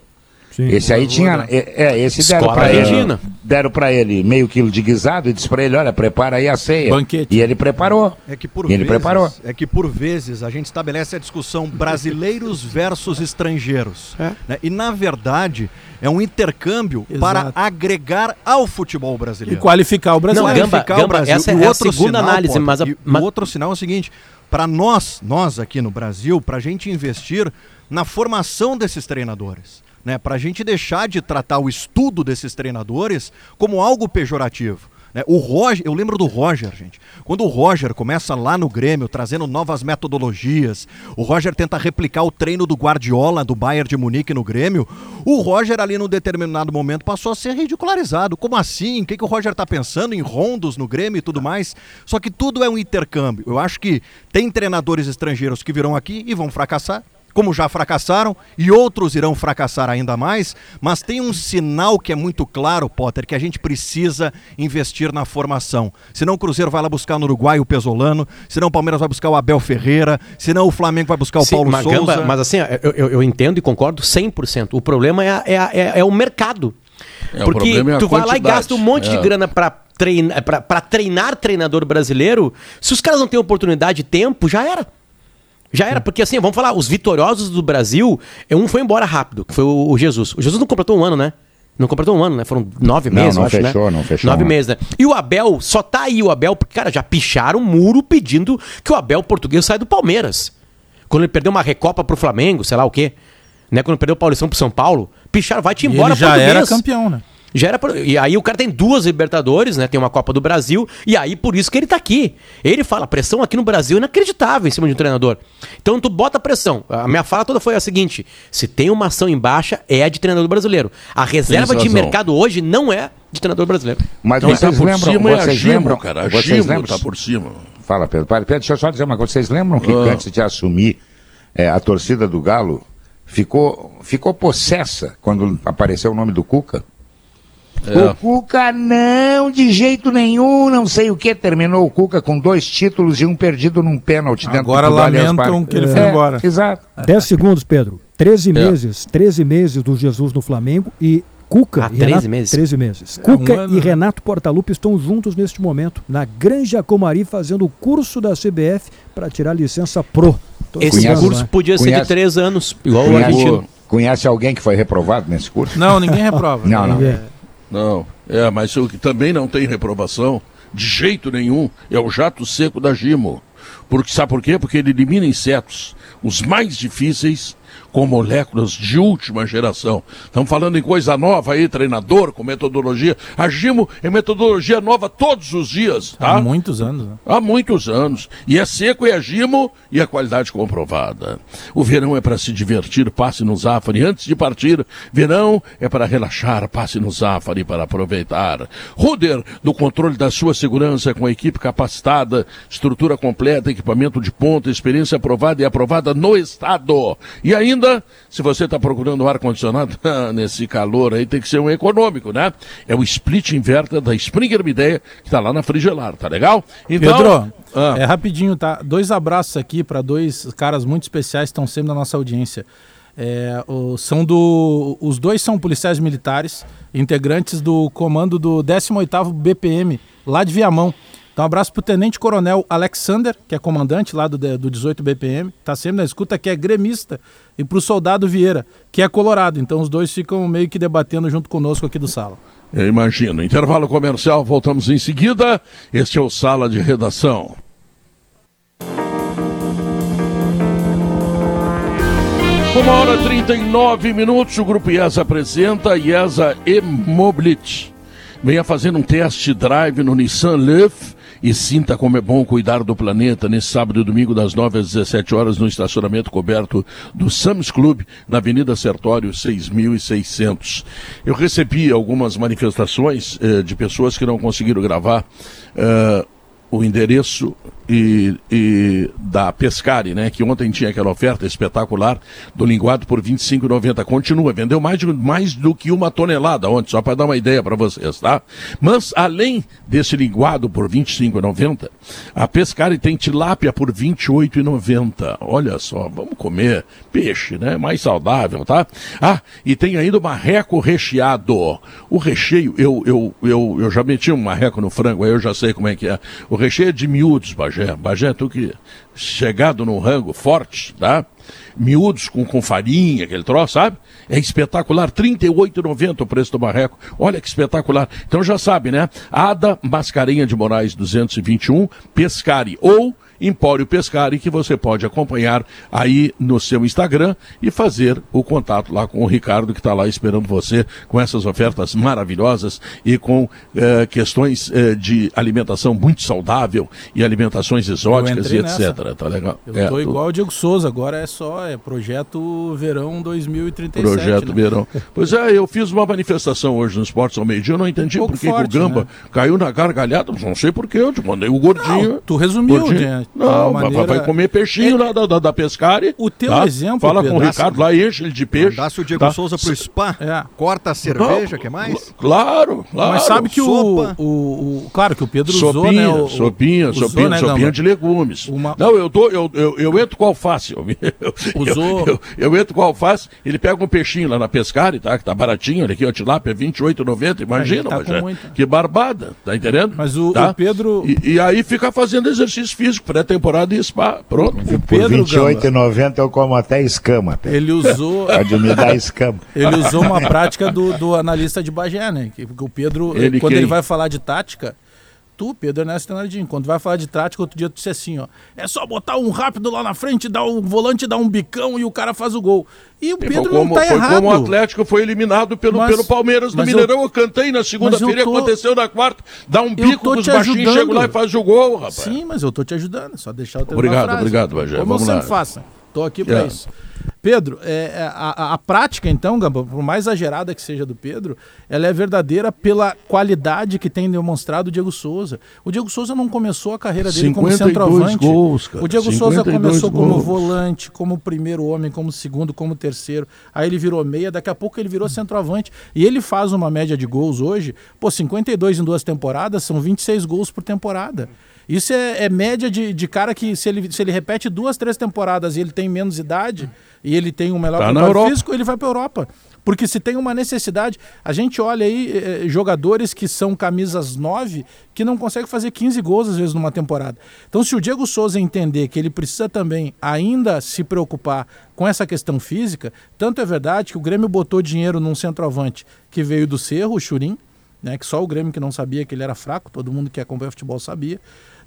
Sim. Esse aí tinha. É, é, esse deram pra ele. Deram pra ele meio quilo de guisado e disse pra ele: olha, prepara aí a ceia. Banquete. E ele preparou. É que por E ele vezes, preparou. É que por vezes a gente estabelece a discussão brasileiros versus estrangeiros. É. né? E na verdade é um intercâmbio Exato. para agregar ao futebol E brasileiro. qualificar o brasileiro. Não, Gamba, Qualificar o Gamba, Brasil. essa E é o a outro segunda sinal, análise, Potter, mas a- e mas- O outro sinal é o seguinte: para nós, nós aqui no Brasil, para a gente investir na formação desses treinadores, né? Para a gente deixar de tratar o estudo desses treinadores como algo pejorativo. né? O Roger, eu lembro do Roger, gente. Quando o Roger começa lá no Grêmio trazendo novas metodologias, o Roger tenta replicar o treino do Guardiola do Bayern de Munique no Grêmio. O Roger ali num determinado momento passou a ser ridicularizado. Como assim? O que, que o Roger tá pensando em rondos no Grêmio e tudo mais? Só que tudo é um intercâmbio. Eu acho que tem treinadores estrangeiros que virão aqui e vão fracassar. Como já fracassaram, e outros irão fracassar ainda mais, mas tem um sinal que é muito claro, Potter, que a gente precisa investir na formação. Senão o Cruzeiro vai lá buscar no Uruguai o Pesolano, senão o Palmeiras vai buscar o Abel Ferreira, senão o Flamengo vai buscar o Sim, Paulo mas, Souza. Gamba, mas assim, eu, eu- eu entendo e concordo 100%. O problema é, é, é- é o mercado. É, o Porque problema é tu vai lá e gasta um monte de É. grana pra treinar, treinar treinador brasileiro. Se os caras não têm oportunidade e tempo, já era. Já era, porque assim, vamos falar, os vitoriosos do Brasil, é, um foi embora rápido, que foi o, o Jesus. O Jesus não completou um ano, né? Não completou um ano, né? Foram nove Não, meses, não eu acho, fechou, né? não fechou Nove meses, né? E o Abel, só tá aí o Abel, porque, cara, já picharam o muro pedindo que o Abel português saia do Palmeiras. Quando ele perdeu uma recopa pro Flamengo, sei lá o quê. Né? Quando ele perdeu o Paulistão pro São Paulo, picharam, vai te E embora, ele já português. era campeão, né? Já era por- E aí o cara tem duas Libertadores, né? Tem uma Copa do Brasil, e aí por isso que ele tá aqui. Ele fala, a pressão aqui no Brasil é inacreditável em cima de um treinador. Então tu bota pressão. A minha fala toda foi a seguinte: se tem uma ação em baixa, é a de treinador brasileiro. A reserva de mercado hoje não é de treinador brasileiro. Mas Então, vocês tá por lembram. cima é a vocês Gimo, lembram, cara. A vocês Gimo lembram tá por cima. Fala, Pedro. Pedro, deixa eu só dizer uma coisa. Vocês lembram que Ah. antes de assumir é, a torcida do Galo ficou, ficou possessa quando apareceu o nome do Cuca? É. O Cuca não, de jeito nenhum, não sei o que. Terminou o Cuca com dois títulos e um perdido num pênalti dentro Agora do lamentam que ele foi É, embora. Exato. 10 segundos, Pedro. 13 É. meses, 13 meses do Jesus no Flamengo e Cuca Ah, e 13 Renato, meses. 13 meses. É, Cuca um ano, e né? Renato Portaluppi estão juntos neste momento na Granja Comari fazendo o curso da CBF para tirar licença pro. Tô Esse cuidando, curso né? podia ser de Conhece- três anos, igual o argentino. Conhece, conhece alguém que foi reprovado nesse curso? Não, ninguém reprova. Não, não. É. Não, é, mas o que também não tem reprovação, de jeito nenhum, é o jato seco da Gimo. Porque, sabe por quê? Porque ele elimina insetos, os mais difíceis, com moléculas de última geração. Estamos falando em coisa nova aí, treinador, com metodologia. A Gimo é metodologia nova todos os dias, tá? Há muitos anos. Né? Há muitos anos. E é seco, é gimo e a qualidade comprovada. O verão é para se divertir, passe no Zafari. Antes de partir, verão é para relaxar, passe no Zafari para aproveitar. Ruder, do controle da sua segurança com equipe capacitada, estrutura completa, equipamento de ponta, experiência aprovada e aprovada no estado. E ainda, se você está procurando um ar-condicionado, nesse calor aí tem que ser um econômico, né? É o split inverter da Springer Mideia, que está lá na Frigelar, tá legal? Então, Pedro, Ah. é rapidinho, tá? Dois abraços aqui para dois caras muito especiais que estão sempre na nossa audiência. É, o- são do, os dois são policiais militares, integrantes do comando do 18º BPM, lá de Viamão. Então, um abraço pro Tenente Coronel Alexander, que é comandante lá do, do 18 BPM, tá sempre na escuta, que é gremista, e pro soldado Vieira, que é colorado. Então, os dois ficam meio que debatendo junto conosco aqui do sala. Eu imagino. Intervalo comercial, voltamos em seguida. Este é o Sala de Redação. Uma hora e 39 minutos, o Grupo IESA apresenta IESA e-Mobility. Venha fazer um test drive no Nissan Leaf e sinta como é bom cuidar do planeta nesse sábado e domingo das 9 às 17 horas no estacionamento coberto do Sams Club, na Avenida Sertório 6600. Eu recebi algumas manifestações eh, de pessoas que não conseguiram gravar eh, o endereço e, e da Pescari, né? Que ontem tinha aquela oferta espetacular do linguado por R$ 25,90. Continua, vendeu mais, de, mais do que uma tonelada ontem, só para dar uma ideia para vocês, tá? Mas além desse linguado por R$ 25,90, a Pescari tem tilápia por R$ 28,90. Olha só, vamos comer peixe, né? Mais saudável, tá? Ah, e tem ainda o marreco recheado. O recheio, eu, eu, eu, eu já meti um marreco no frango, aí eu já sei como é que é. O recheio é de miúdos, Bagé. Bagé, tu que chegado num rango forte, tá? Miúdos com, com farinha, aquele troço, sabe? É espetacular, R$ 38,90 o preço do marreco. Olha que espetacular. Então já sabe, né? Ada Mascarenha de Moraes 221, Pescari ou Empório Pescari, que você pode acompanhar aí no seu Instagram e fazer o contato lá com o Ricardo, que está lá esperando você com essas ofertas maravilhosas e com eh, questões eh, de alimentação muito saudável e alimentações exóticas e etc. Nessa. Tá legal? Eu é, tô igual o Diego Souza, agora é só é projeto Verão 2037. Projeto né? Verão. Pois é, eu fiz uma manifestação hoje no Esportes ao meio-dia, eu não entendi um por que, o Gamba né? caiu na gargalhada, não sei por que, eu te mandei o gordinho. Não, tu resumiu, gordinho. Né? Não, maneira... vai comer peixinho é... lá da, da, da Pescari. O teu tá? exemplo, Fala com o Ricardo lá, enche ele de peixe. Dá-se o Diego tá? Souza pro spa, é. corta a cerveja, que mais? Claro, claro. Mas sabe que o, o, o, Claro que o Pedro sopinha, usou, né? O, sopinha, usou, sopinha, né, sopinha de legumes. Uma... Não, eu, dou, eu, eu, eu entro com alface. Eu, eu, usou... eu, eu, entro com alface, ele pega um peixinho lá na Pescari, tá? Que tá baratinho, olha aqui, o tilápia, 28,90, imagina, tá mas é, que barbada, tá entendendo? Mas o, tá? o Pedro... E, e, aí fica fazendo exercício físico, pré-temporada e spa, pronto. O Pedro, Por 28,90 eu como até escama. Pedro. Ele usou... Pode me dar escama. Ele usou uma prática do, do analista de Bagé, né? Que, que o Pedro, ele quando quem? ele vai falar de tática, tu, Pedro Ernesto Tenardinho, quando vai falar de tática, outro dia tu disse assim, ó, é só botar um rápido lá na frente, dar um volante, dar um bicão e o cara faz o gol. E o Pedro como, não tá foi errado. como o Atlético foi eliminado pelo, Mas- pelo Palmeiras no Mineirão. Eu, cantei na segunda-feira, tô- aconteceu na quarta. Dá um bico tô com os te baixinhos, chega lá e faz o gol, rapaz. Sim, mas eu tô te ajudando, é só deixar eu terminar Obrigado, frase. obrigado, Bagé. Como Vamos eu lá. sempre Tô aqui para É. isso. Pedro, é, é, a, a- prática, então, Gamba, por mais exagerada que seja do Pedro, ela é verdadeira pela qualidade que tem demonstrado o Diego Souza. O Diego Souza não começou a carreira dele como 52 centroavante. gols, cara. o Diego Souza 52 começou como gols. volante, como primeiro homem, como segundo, como terceiro. Aí ele virou meia, daqui a pouco ele virou centroavante. E ele faz uma média de gols hoje, pô, 52 em duas temporadas, são 26 gols por temporada. Isso é, é média de, de cara que, se ele, se ele repete duas, três temporadas e ele tem menos idade e ele tem um melhor Tá preparo físico, ele vai para Europa. Porque se tem uma necessidade, a gente olha aí eh, jogadores que são camisas 9 que não conseguem fazer 15 gols às vezes numa temporada. Então, se o Diego Souza entender que ele precisa também ainda se preocupar com essa questão física, tanto é verdade que o Grêmio botou dinheiro num centroavante que veio do Cerro, o Churim, né, que só o Grêmio que não sabia que ele era fraco, todo mundo que acompanha futebol sabia.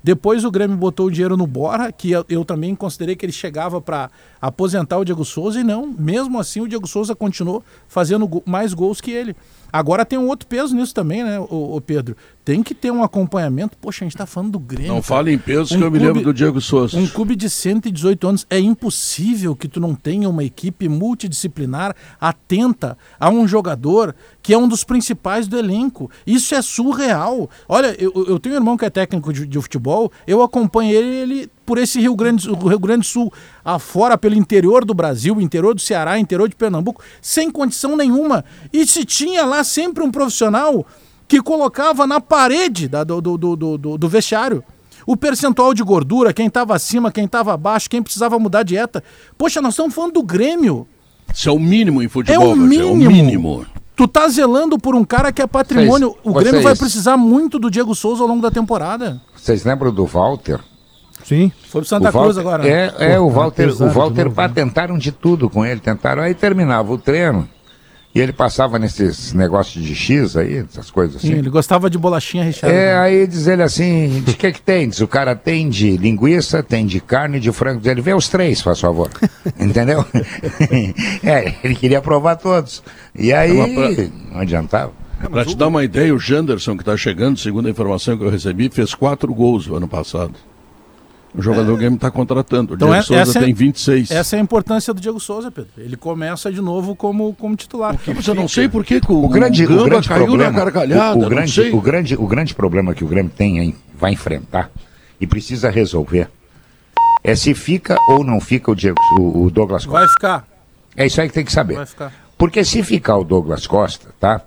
Depois o Grêmio botou o dinheiro no Borra, que eu, eu também considerei que ele chegava para aposentar o Diego Souza, e não. Mesmo assim, o Diego Souza continuou fazendo mais gols que ele. Agora tem um outro peso nisso também, né, o, Pedro? Tem que ter um acompanhamento. Poxa, a gente tá falando do Grêmio. Não cara. fale em peso Um que eu me clube- lembro do Diego Souza. Um clube de 118 anos é impossível que tu não tenha uma equipe multidisciplinar atenta a um jogador que é um dos principais do elenco. Isso é surreal. Olha, eu, eu tenho um irmão que é técnico de, de futebol, eu acompanho ele, ele por esse Rio Grande, o Rio Grande do Sul afora, pelo interior do Brasil, interior do Ceará, interior de Pernambuco, sem condição nenhuma. E se tinha lá sempre um profissional que colocava na parede da- do, do, do, do, do vestiário o percentual de gordura, quem estava acima, quem estava abaixo, quem precisava mudar a dieta. Poxa, nós estamos falando do Grêmio. Isso é o mínimo em É futebol, o Bagé, é o mínimo. mínimo. Tu tá zelando por um cara que é patrimônio. Vocês- o Grêmio vocês- vai precisar muito do Diego Souza ao longo da temporada. Vocês lembram do Walter? Sim. Foi pro Santa Walter, Cruz agora. né? É, é o Pô, Walter, o Walter de novo, pá, né? tentaram de tudo com ele, tentaram, aí terminava o treino e ele passava nesses negócios de X aí, essas coisas Sim, assim. ele gostava de bolachinha recheada. É, aí diz ele assim, de que que tem? Diz, o cara tem de linguiça, tem de carne, de frango. Diz ele, vê os três, faz favor. Entendeu? é, ele queria provar todos. E aí, É pra- não adiantava. Pra te dar uma ideia, o Janderson, que tá chegando, segundo a informação que eu recebi, fez quatro gols no ano passado. O jogador do Grêmio tá contratando. O Então Diego é- Souza essa é- tem 26. Essa é a importância do Diego Souza, Pedro. Ele começa de novo como, como titular. Mas eu não sei por que o, O grande, o grande caiu problema, na gargalhada. o, o grande, o grande, o grande problema que o Grêmio tem, hein, vai enfrentar e precisa resolver é se fica ou não fica o, Diego, o, o Douglas Costa. Vai ficar. É isso aí que tem que saber. Vai ficar. Porque se ficar o Douglas Costa, tá?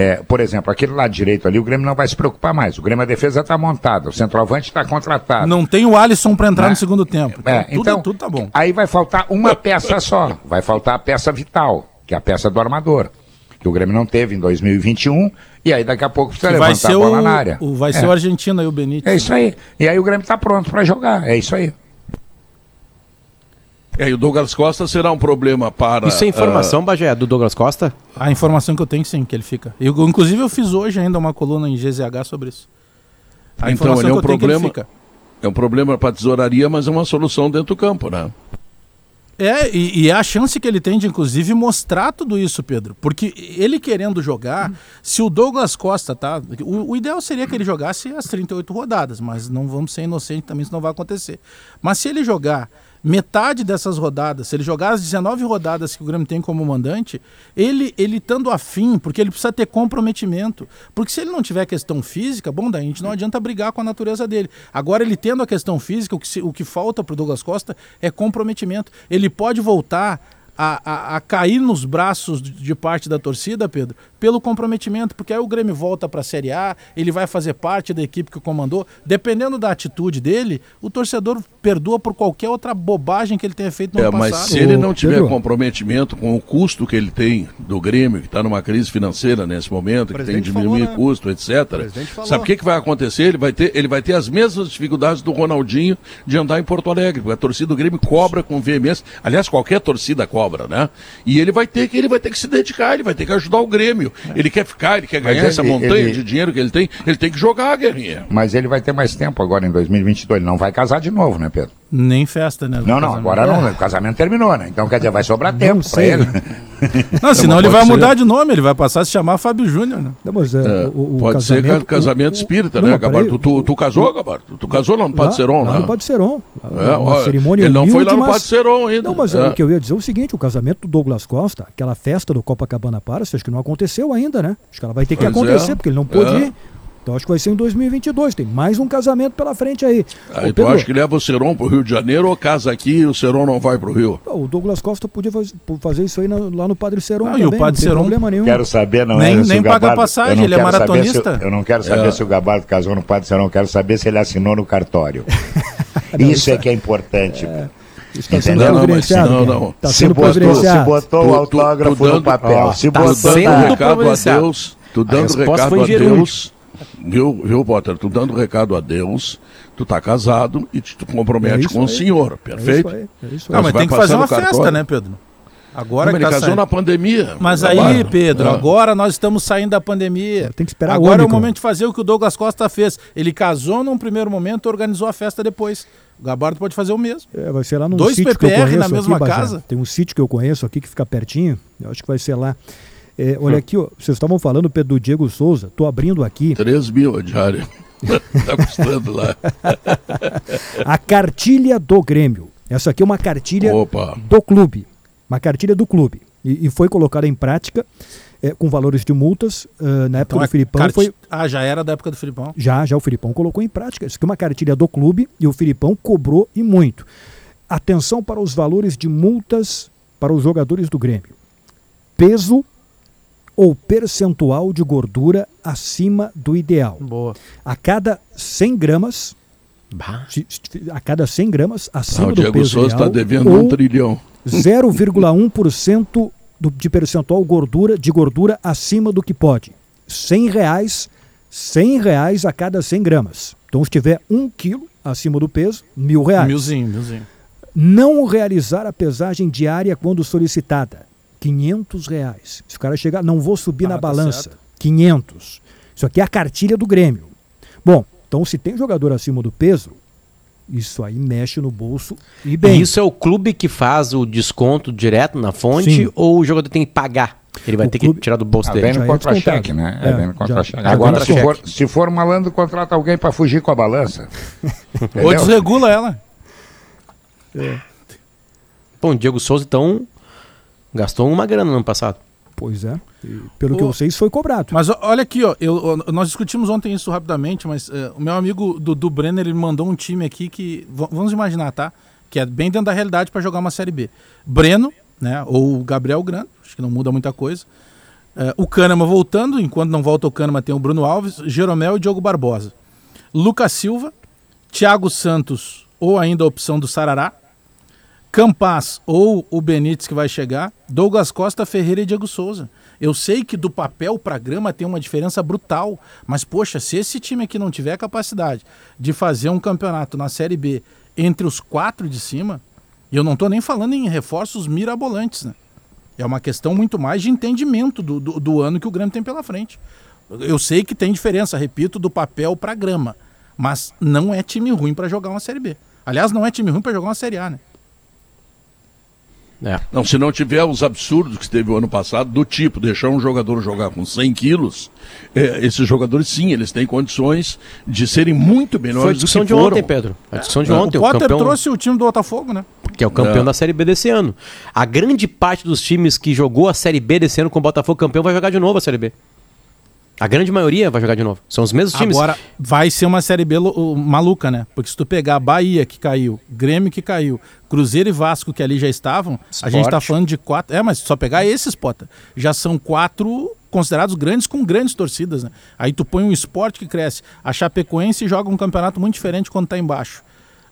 É, por exemplo, aquele lado direito ali, o Grêmio não vai se preocupar mais. O Grêmio a defesa está montada, o centroavante está contratado. Não tem o Alisson para entrar Né? no segundo tempo. É, tudo, então, tudo tá bom. Aí vai faltar uma peça só. Vai faltar a peça vital, que é a peça do armador. Que o Grêmio não teve em 2021. E aí daqui a pouco precisa vai levantar ser a bola o, na área. o- vai é. ser o argentino aí, o Benítez. É isso aí. E aí o Grêmio está pronto para jogar. É isso aí. É, e o Douglas Costa será um problema para. Isso é ah, informação, Bagé, do Douglas Costa? A informação que eu tenho, sim, que ele fica. Eu, inclusive, eu fiz hoje ainda uma coluna em GZH sobre isso. A Então, ele é um tenho que ele problema- fica. é um problema para a tesouraria, mas é uma solução dentro do campo, né? É, e, e é a chance que ele tem de, inclusive, mostrar tudo isso, Pedro. Porque ele querendo jogar, se o Douglas Costa, tá? O, o ideal seria que ele jogasse as 38 rodadas, mas não vamos ser inocentes também, isso não vai acontecer. Mas se ele jogar metade dessas rodadas, se ele jogar as 19 rodadas que o Grêmio tem como mandante, ele, ele estando afim, porque ele precisa ter comprometimento. Porque se ele não tiver questão física, bom, daí a gente não adianta brigar com a natureza dele. Agora, ele tendo a questão física, o que, se- o que falta para o Douglas Costa é comprometimento. Ele pode voltar a, a- a cair nos braços de, de parte da torcida, Pedro, pelo comprometimento, porque aí o Grêmio volta para a Série A, ele vai fazer parte da equipe que comandou. Dependendo da atitude dele, o torcedor perdoa por qualquer outra bobagem que ele tenha feito no É, ano mas passado. se ele não tiver Pedro. comprometimento com o custo que ele tem do Grêmio, que está numa crise financeira nesse momento, que tem que diminuir falou, né? custo, etc. Sabe o que, que vai acontecer? Ele vai, ter, ele vai ter as mesmas dificuldades do Ronaldinho de andar em Porto Alegre, porque a torcida do Grêmio cobra com veemência. Aliás, qualquer torcida cobra, né? E ele vai ter que ele vai ter que se dedicar, ele vai ter que ajudar o Grêmio. Ele quer ficar, ele quer ganhar essa ele- montanha ele- de dinheiro que ele tem, ele tem que jogar, Guerrinha. Mas ele vai ter mais tempo agora em 2022. Ele não vai casar de novo, né, Pedro? Nem festa, né? Não, não, casamento. agora não. né? O casamento terminou, né? Então, quer dizer, vai sobrar tempo para ele. Não, senão Não, ele vai ser. mudar de nome, ele vai passar a se chamar Fábio Júnior, né? Não, mas, é, É, o, o pode ser ca- casamento o- espírita, não, né, Gabarito? Tu, tu, tu casou, Gabarito? Tu casou lá no Padre Lá- Seron, lá né? no Padre Seron. É, uma ó, cerimônia ele não foi lá no mas- ainda. Não, mas É. o que eu ia dizer é o seguinte, o casamento do Douglas Costa, aquela festa do Copacabana Palace, acho que não aconteceu ainda, né? Acho que ela vai ter que Pois acontecer, é. porque ele não pôde É. ir. Então acho que vai ser em 2022, tem mais um casamento pela frente aí. Aí Ô, tu Pedro, acha que leva o Seron pro Rio de Janeiro ou casa aqui e o Seron não vai pro Rio? O Douglas Costa podia faz- fazer isso aí na- lá no Padre Seron Ah, e o Padre não tem Seron- problema nenhum. Quero saber, não Nem- é nem o paga Gabardo- passagem, eu não ele é maratonista. eu não quero saber É. se o Gabardo casou no Padre Serão, eu quero saber se ele assinou no cartório. isso é que é importante. Isso tá sendo Entendeu? Não, mas não, não. Tá se, sendo botou, se botou Tu- o tu- autógrafo tu dando- no papel, ó, se tá botou sendo dando do recado a providenciado. Deus, tu dando resposta recado a. Deus, viu, viu, Potter? Tu dando recado a Deus, tu tá casado e tu É compromete isso com o aí. senhor, É isso perfeito? aí, é isso Ah, aí. mas vai tem que fazer uma festa, cartório. né, Pedro? Agora Não, que mas ele tá casou saindo. na pandemia. Mas aí. Pedro, É. agora nós estamos saindo da pandemia. Tem que esperar o Agora é o momento de fazer o que o Douglas Costa fez. Ele casou num primeiro momento e organizou a festa depois. O Gabardo pode fazer o mesmo. É, vai ser lá num Dois sítio que eu PPR conheço na mesma aqui, casa? Tem um sítio que eu conheço aqui que fica pertinho. Eu acho que vai ser lá. É, olha aqui, ó, vocês estavam falando, Pedro, do Diego Souza. Tô abrindo aqui 3 mil a diária. tá custando lá. a cartilha do Grêmio. Essa aqui é uma cartilha Opa. do clube. Uma cartilha do clube. E, e foi colocada em prática é, com valores de multas. ah, na época Então do é Filipão cart- foi. Ah, já era da época do Filipão. Já, já o Filipão colocou em prática. Isso aqui é uma cartilha do clube e o Filipão cobrou e muito. Atenção para os valores de multas para os jogadores do Grêmio. Peso ou percentual de gordura acima do ideal. Boa. A cada 100 gramas, Bah. a cada 100 gramas Ah, acima o do Diego peso Souza está devendo um trilhão. 0,1% do- de percentual gordura, de gordura acima do que pode. 100 reais, 100 reais a cada 100 gramas. Então, se tiver 1 quilo acima do peso, mil reais. Milzinho, milzinho. Não realizar a pesagem diária quando solicitada, 500 reais. Se o cara chegar, não vou subir Ah, na tá balança, certo. 500. Isso aqui é a cartilha do Grêmio. Bom, então se tem jogador acima do peso, isso aí mexe no bolso e bem. E isso é o clube que faz o desconto direto na fonte Sim. ou o jogador tem que pagar? Ele vai O ter clube- que tirar do bolso Ah, dele. vem no é contra-cheque, descontado. né? É, É, vem no contra-cheque. já Agora, se for, se for malandro, contrata alguém para fugir com a balança. Ou desregula ela. Bom, o Diego Souza, então, gastou uma grana no ano passado. Pois é. E, pelo que eu sei, isso foi cobrado. Mas olha aqui, ó, eu, nós discutimos ontem isso rapidamente, mas é, o meu amigo do, do Brenner ele mandou um time aqui que vamos imaginar, tá? Que é bem dentro da realidade para jogar uma série B. Breno, né? Ou Gabriel Grande, acho que não muda muita coisa. É, o Kahneman voltando, enquanto não volta o Kahneman tem o Bruno Alves, Jeromel e Diogo Barbosa. Lucas Silva, Thiago Santos ou ainda a opção do Sarará. Campaz ou o Benítez que vai chegar, Douglas Costa, Ferreira e Diego Souza. Eu sei que do papel para grama tem uma diferença brutal, mas poxa, se esse time aqui não tiver capacidade de fazer um campeonato na Série B entre os quatro de cima, e eu não estou nem falando em reforços mirabolantes, né? É uma questão muito mais de entendimento do, do, do ano que o Grêmio tem pela frente. Eu sei que tem diferença, repito, do papel para grama, mas não é time ruim para jogar uma Série B. Aliás, não é time ruim para jogar uma Série A, né? É. Não, se não tiver os absurdos que teve o ano passado, do tipo deixar um jogador jogar com 100 quilos, é, esses jogadores sim, eles têm condições de serem muito Foi a melhores do discussão que de foram. ontem, Pedro. A discussão de É. ontem. o O, Potter campeão, trouxe o time do Botafogo, né? que é o campeão É. da Série B desse ano. A grande parte dos times que jogou a Série B desse ano com o Botafogo campeão vai jogar de novo a Série B. A grande maioria vai jogar de novo. São os mesmos times. Agora vai ser uma Série B maluca, né? Porque se tu pegar Bahia, que caiu, Grêmio, que caiu, Cruzeiro e Vasco, que ali já estavam, a gente tá falando de quatro. É, mas só pegar esses, Pota. Já são quatro considerados grandes com grandes torcidas, né? Aí tu põe um esporte que cresce. A Chapecoense joga um campeonato muito diferente quando tá embaixo.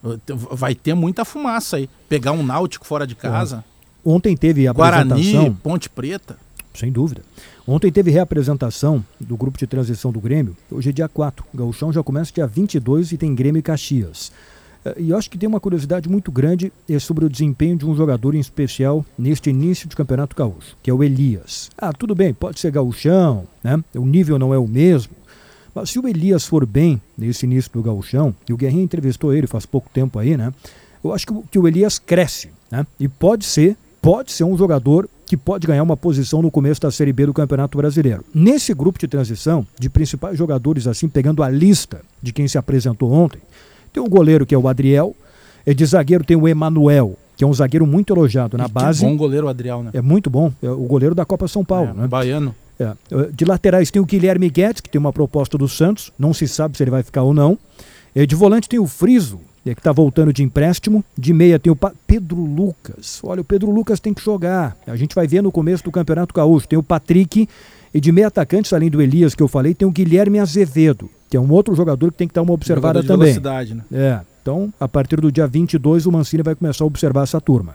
Uh, Vai ter muita fumaça aí. Pegar um Náutico fora de casa, Ontem teve a Guarani, apresentação. Ponte Preta. Sem dúvida. Ontem teve reapresentação do grupo de transição do Grêmio. Hoje é dia 4. O Gauchão já começa dia 22 e tem Grêmio e Caxias. Eh, E eu acho que tem uma curiosidade muito grande é sobre o desempenho de um jogador em especial neste início de Campeonato Gaúcho, que é o Elias. Ah, tudo bem, pode ser gauchão, né? O nível não é o mesmo. Mas se o Elias for bem nesse início do gauchão, e o Guerrinha entrevistou ele faz pouco tempo aí, né? Eu acho que o Elias cresce, né? E pode ser, pode ser um jogador que pode ganhar uma posição no começo da Série B do Campeonato Brasileiro. Nesse grupo de transição, de principais jogadores assim, pegando a lista de quem se apresentou ontem, tem um goleiro que é o Adriel, e de zagueiro tem o Emanuel, que é um zagueiro muito elogiado na E que base. Bom goleiro Adriel, né? É muito bom, é o goleiro da Copa São Paulo, É, né? Baiano. É. De laterais tem o Guilherme Guedes, que tem uma proposta do Santos, não se sabe se ele vai ficar ou não. É, De volante tem o Friso, é, que está voltando de empréstimo. De meia tem o Pedro Lucas. Olha, o Pedro Lucas tem que jogar. A gente vai ver no começo do Campeonato Gaúcho. Tem o Patrick. E de meia atacantes, além do Elias que eu falei, tem o Guilherme Azevedo, que é um outro jogador que tem que dar uma observada Jogador de também. velocidade, né? É. Então, a partir do dia 22, o Mancini vai começar a observar essa turma.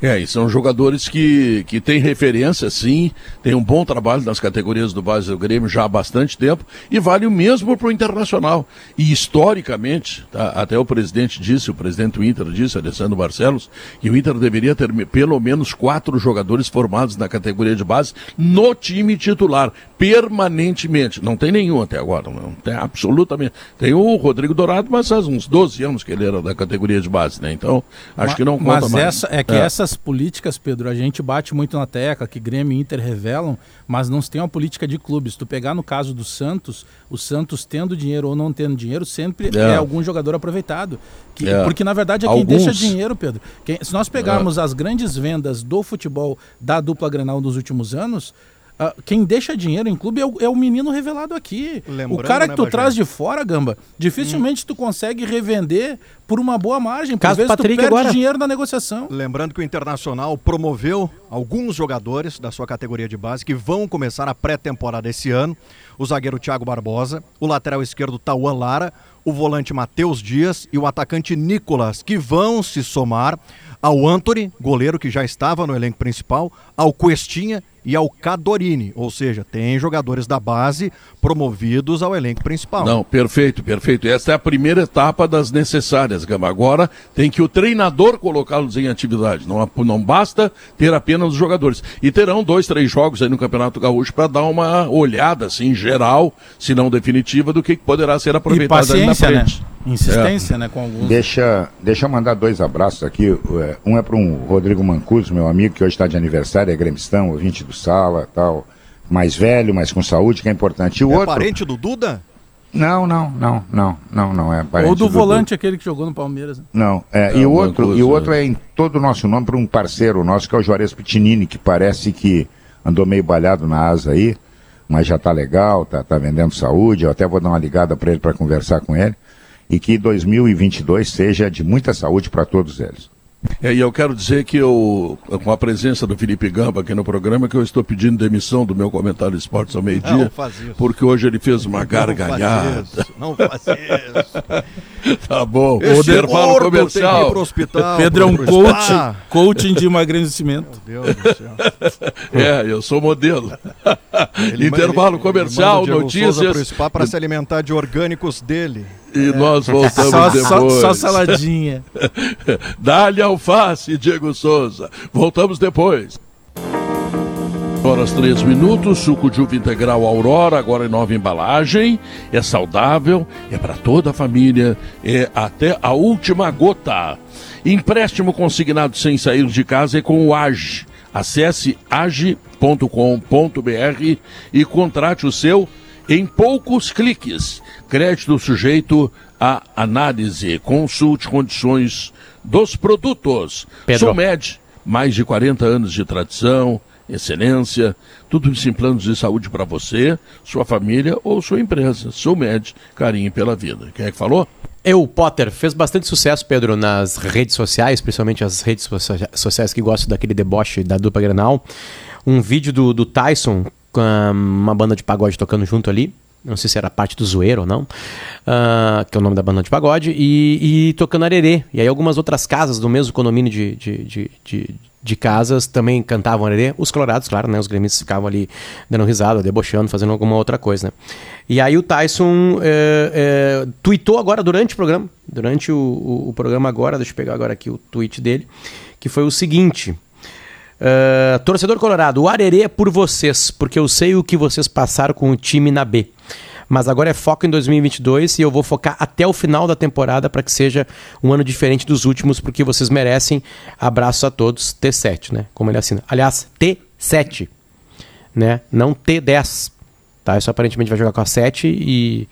É, e são jogadores que, que têm referência, sim, tem um bom trabalho nas categorias do base do Grêmio já há bastante tempo e vale o mesmo para o Internacional. E historicamente, tá, até o presidente disse, o presidente do Inter disse, Alessandro Barcelos, que o Inter deveria ter pelo menos quatro jogadores formados na categoria de base no time titular, permanentemente. Não tem nenhum até agora, não tem absolutamente. Tem o Rodrigo Dourado, mas faz uns 12 anos que ele era da categoria de base, né? Então, acho Ma- que não conta Mas mais. essa, é que essas políticas, Pedro, a gente bate muito na tecla que Grêmio e Inter revelam, mas não se tem uma política de clubes. Tu pegar no caso do Santos, o Santos tendo dinheiro ou não tendo dinheiro, sempre é, É. algum jogador aproveitado. Que- É. Porque na verdade é quem Alguns. deixa dinheiro, Pedro. Quem- se nós pegarmos as grandes vendas do futebol da dupla Grenal nos últimos anos, ah, quem deixa dinheiro em clube é o, é o menino revelado aqui. Lembrando, o cara que né, tu Bagé? traz de fora, Gamba, dificilmente tu consegue revender por uma boa margem. Por Caso vezes Patrick tu perde agora. dinheiro na negociação. Lembrando que o Internacional promoveu alguns jogadores da sua categoria de base que vão começar a pré-temporada esse ano. O zagueiro Thiago Barbosa, o lateral esquerdo Tauan Lara, o volante Matheus Dias e o atacante Nicolas, que vão se somar ao Anthony, goleiro que já estava no elenco principal, ao Questinha e ao Cadorini. Ou seja, tem jogadores da base promovidos ao elenco principal. Não, perfeito, perfeito. Esta é a primeira etapa das necessárias, Gama. Agora tem que o treinador colocá-los em atividade. Não, não basta ter apenas os jogadores. E terão dois, três jogos aí no Campeonato Gaúcho para dar uma olhada, assim, geral, se não definitiva, do que poderá ser E aproveitado ali na paciência, né? frente. Insistência, né? Com alguns. Deixa, deixa eu mandar dois abraços aqui. É, Um é para um Rodrigo Mancuso, meu amigo, que hoje está de aniversário, é gremistão, ouvinte do Sala tal. Mais velho, mas com saúde, que é importante. E o É outro. parente do Duda? Não, não, não, não, não, não é parente Ou do Dudu. volante aquele que jogou no Palmeiras. né? Não, é, É, e o o outro, Mancuso, e o outro é. é em todo o nosso nome para um parceiro nosso que é o Juarez Pitinini, que parece que andou meio balhado na asa aí, mas já tá legal, tá, tá vendendo saúde. Eu até vou dar uma ligada para ele para conversar com ele e que 2022 seja de muita saúde para todos eles. É, e eu quero dizer que eu, com a presença do Felipe Gamba aqui no programa, que eu estou pedindo demissão do meu comentário de esportes ao meio-dia, Não faz isso. porque hoje ele fez uma gargalhada. Não faz isso. Tá bom. Esse Intervalo gordo tem que ir comercial. pro hospital. Pedro é um pro coach, coaching de emagrecimento. Meu Deus do céu. É, eu sou modelo. Ele- Intervalo ele- comercial, ele o notícias. spa para se alimentar de orgânicos dele. E nós voltamos Só, depois. só, só saladinha. Dá-lhe alface, Diego Souza. Voltamos depois. Horas três minutos, suco de uva integral Aurora, agora em nova embalagem. É saudável, é para toda a família, é até a última gota. Empréstimo consignado sem sair de casa é com o AGE. Acesse age.com.br e contrate o seu em poucos cliques. Crédito sujeito à análise. Consulte condições dos produtos. Pedro. Sulmed, mais de 40 anos de tradição, excelência, tudo isso em planos de saúde para você, sua família ou sua empresa. Sulmed, carinho pela vida. Quem é que falou? Eu, Potter, fez bastante sucesso, Pedro, nas redes sociais, principalmente as redes socia- sociais que gostam daquele deboche da dupla Granal. Um vídeo do, do Tyson com uma banda de pagode tocando junto ali. Não sei se era parte do Zoeiro ou não, ah, que é o nome da banda de pagode, e, e tocando arerê. E aí algumas outras casas do mesmo condomínio de, de, de, de, de casas também cantavam arerê. Os colorados, claro, né? Os gremistas ficavam ali dando risada, debochando, fazendo alguma outra coisa, né? E aí o Tyson é, é, tweetou agora durante o programa, durante o, o, o programa agora, deixa eu pegar agora aqui o tweet dele, que foi o seguinte... Uh, torcedor colorado, o arerê é por vocês, porque eu sei o que vocês passaram com o time na B. Mas agora é foco em 2022 e eu vou focar até o final da temporada para que seja um ano diferente dos últimos, porque vocês merecem. Abraço a todos, T7, né? Como ele assina. Aliás, T7, né? Não T10. Tá? Isso aparentemente vai jogar com a 7 e,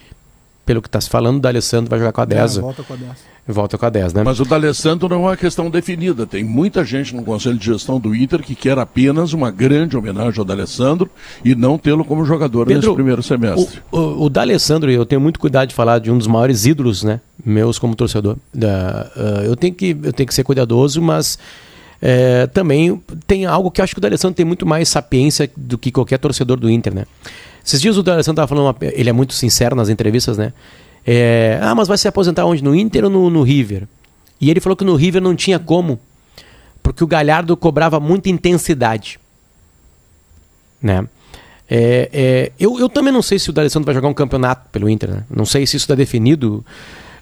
pelo que está se falando, o D'Alessandro vai jogar com a 10. É, volta com a 10. Volta com a 10, né? Mas o D'Alessandro não é uma questão definida. Tem muita gente no Conselho de Gestão do Inter que quer apenas uma grande homenagem ao D'Alessandro e não tê-lo como jogador Pedro, nesse primeiro semestre. O, o, o D'Alessandro, eu tenho muito cuidado de falar de um dos maiores ídolos, né? Meus como torcedor. Da, uh, eu, tenho que, eu tenho que ser cuidadoso, mas é, também tem algo que eu acho que o D'Alessandro tem muito mais sapiência do que qualquer torcedor do Inter, né? Esses dias o D'Alessandro estava falando, uma, ele é muito sincero nas entrevistas, né? É, ah, mas vai se aposentar onde? No Inter ou no, no River? E ele falou que no River não tinha como, porque o Galhardo cobrava muita intensidade, né? É, é, eu, eu também não sei se o D'Alessandro vai jogar um campeonato pelo Inter, né? Não sei se isso está definido.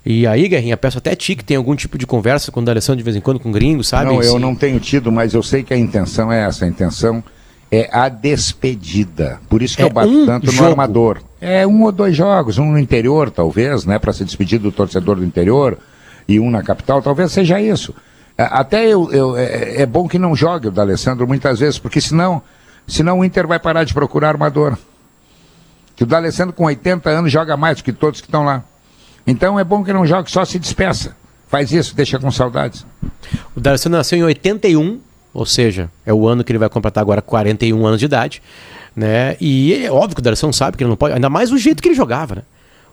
E aí, Guerrinha, peço até a ti que tem algum tipo de conversa com o D'Alessandro de vez em quando, com gringo, sabe? Não, eu não tenho tido, mas eu sei que a intenção é essa. A intenção é a despedida. Por isso que É eu bato um tanto no jogo. armador. É um ou dois jogos, um no interior, talvez, né? Para se despedir do torcedor do interior e um na capital, talvez seja isso. A- Até eu, eu- é, é bom que não jogue o D'Alessandro muitas vezes, porque senão, senão o Inter vai parar de procurar armador. Que o D'Alessandro com 80 anos joga mais do que todos que estão lá. Então é bom que não jogue, só se despeça. Faz isso, deixa com saudades. O D'Alessandro nasceu em 81, ou seja, é o ano que ele vai completar agora 41 anos de idade, né? E é óbvio que o D'Alessandro sabe que ele não pode, ainda mais o jeito que ele jogava, né?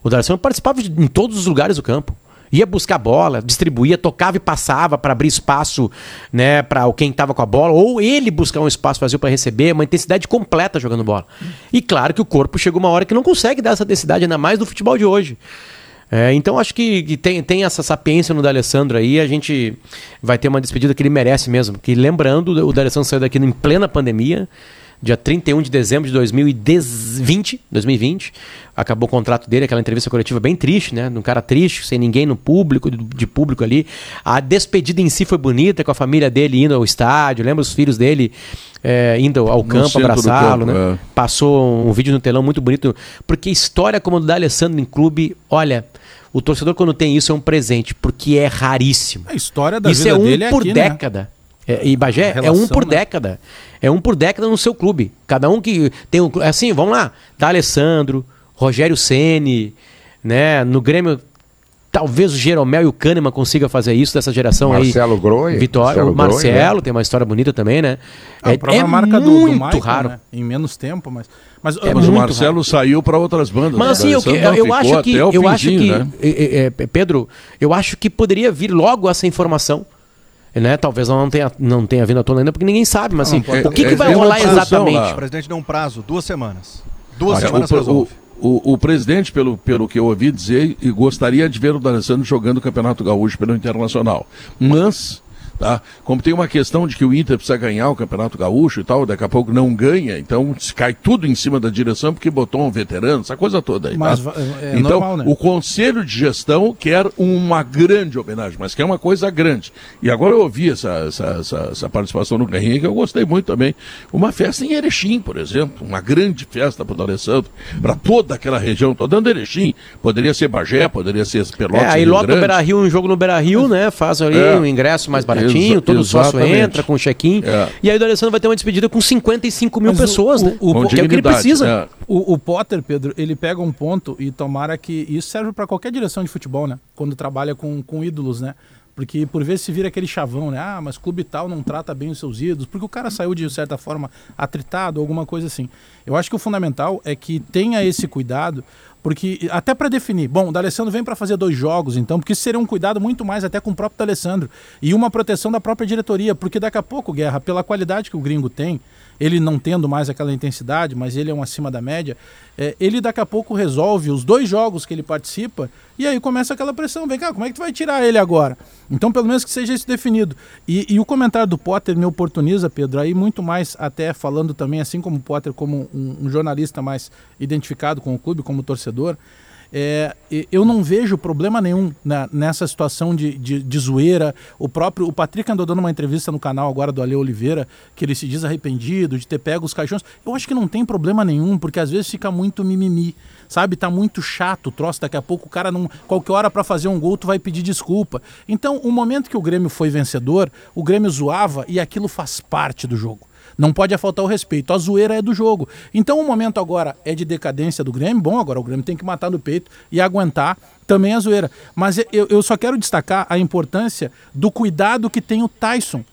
O D'Alessandro participava de, em todos os lugares do campo. Ia buscar bola, distribuía, tocava e passava para abrir espaço, né, para quem estava com a bola, ou ele buscar um espaço vazio para receber, uma intensidade completa jogando bola. E claro que o corpo chega uma hora que não consegue dar essa intensidade, ainda mais no futebol de hoje. É, então acho que, que tem, tem essa sapiência no D'Alessandro aí, a gente vai ter uma despedida que ele merece mesmo. Que lembrando, o D'Alessandro saiu daqui em plena pandemia, dia 31 de dezembro de 2020, 2020. Acabou o contrato dele, aquela entrevista coletiva bem triste, né? De um cara triste, sem ninguém no público, de, público ali. A despedida em si foi bonita, com a família dele indo ao estádio, lembra os filhos dele é, indo ao campo centro do abraçá-lo, campo, né? é. Passou um vídeo no telão muito bonito, porque história como a do D'Alessandro em clube, olha, o torcedor quando tem isso é um presente, porque é raríssimo. A história da Isso vida é um dele é por aqui, né? É, e Bagé, é relação, um por né? década. É um por década no seu clube. Cada um que tem um. Assim, vamos lá. D'Alessandro, Rogério Ceni, né? No Grêmio, talvez o Jeromel e o Kahneman consigam fazer isso dessa geração Marcelo aí. Groi, Vitória, Marcelo o Marcelo Groi, tem uma história bonita também, né? Ah, é a própria é marca do, do muito Michael, raro. né? Em menos tempo, mas. Mas, É Mas o muito Marcelo saiu para outras bandas. Mas né? assim, eu, eu, eu acho que, eu acho finzinho, que né? é, é, é, Pedro, eu acho que poderia vir logo essa informação. Né? Talvez ela não tenha, não tenha vindo à tona ainda, porque ninguém sabe, mas Não, assim, pode- o que, é- que vai é uma rolar discussão exatamente? lá. O presidente deu um prazo, duas semanas. Duas Olha, semanas o, resolve. o, o, o presidente, pelo, pelo que eu ouvi dizer, e gostaria de ver o D'Alessandro jogando o Campeonato Gaúcho pelo Internacional. Mas, tá? como tem uma questão de que o Inter precisa ganhar o Campeonato Gaúcho e tal, daqui a pouco não ganha, então se cai tudo em cima da direção porque botou um veterano, essa coisa toda aí. Mas tá? va- é então, normal, né? o Conselho de Gestão quer uma grande homenagem, mas quer uma coisa grande. E agora eu ouvi essa, essa, essa, essa participação no Guerrinha, que eu gostei muito também. Uma festa em Erechim, por exemplo, uma grande festa para o D'Alessandro, para toda aquela região, estou dando Erechim, poderia ser Bagé, poderia ser Pelotas, É, aí Rio lota o. Beira Rio, um jogo no Beira Rio, né? Faz ali É. um ingresso mais baratinho, Exa- todo sócio exatamente. entra com check-in. É. E aí o D'Alessandro vai ter uma despedida com 55 mil Mas pessoas, o- né? o- que é o que ele precisa. é. O, o Potter, Pedro, ele pega um ponto e tomara que. Isso serve para qualquer direção de futebol, né? Quando trabalha com, com ídolos, né? Porque por vezes se vira aquele chavão, né? Ah, mas clube tal não trata bem os seus ídolos, porque o cara saiu de certa forma atritado, alguma coisa assim. Eu acho que o fundamental é que tenha esse cuidado, porque até para definir, bom, o D'Alessandro vem para fazer dois jogos, então, porque isso seria um cuidado muito mais até com o próprio D'Alessandro. E uma proteção da própria diretoria, porque daqui a pouco, Guerra, pela qualidade que o gringo tem, ele não tendo mais aquela intensidade, mas ele é um acima da média, é, ele daqui a pouco resolve os dois jogos que ele participa e aí começa aquela pressão. Vem cá, como é que tu vai tirar ele agora? Então, pelo menos que seja isso definido. E, e o comentário do Potter me oportuniza, Pedro, aí muito mais até falando também, assim como o Potter, como um, um jornalista mais identificado com o clube, como torcedor. É, eu não vejo problema nenhum na- nessa situação de, de, de zoeira. O próprio o Patrick andou dando uma entrevista no canal agora do Ale Oliveira, que ele se diz arrependido de ter pego os caixões. Eu acho que não tem problema nenhum, porque às vezes fica muito mimimi, sabe? Tá muito chato o troço. Daqui a pouco o cara não. Qualquer hora para fazer um gol, tu vai pedir desculpa. Então, o momento que o Grêmio foi vencedor, o Grêmio zoava e aquilo faz parte do jogo. Não pode faltar o respeito. A zoeira é do jogo. Então o momento agora é de decadência do Grêmio. Bom, agora o Grêmio tem que matar no peito e aguentar também a zoeira. Mas eu, eu só quero destacar a importância do cuidado que tem o Tyson.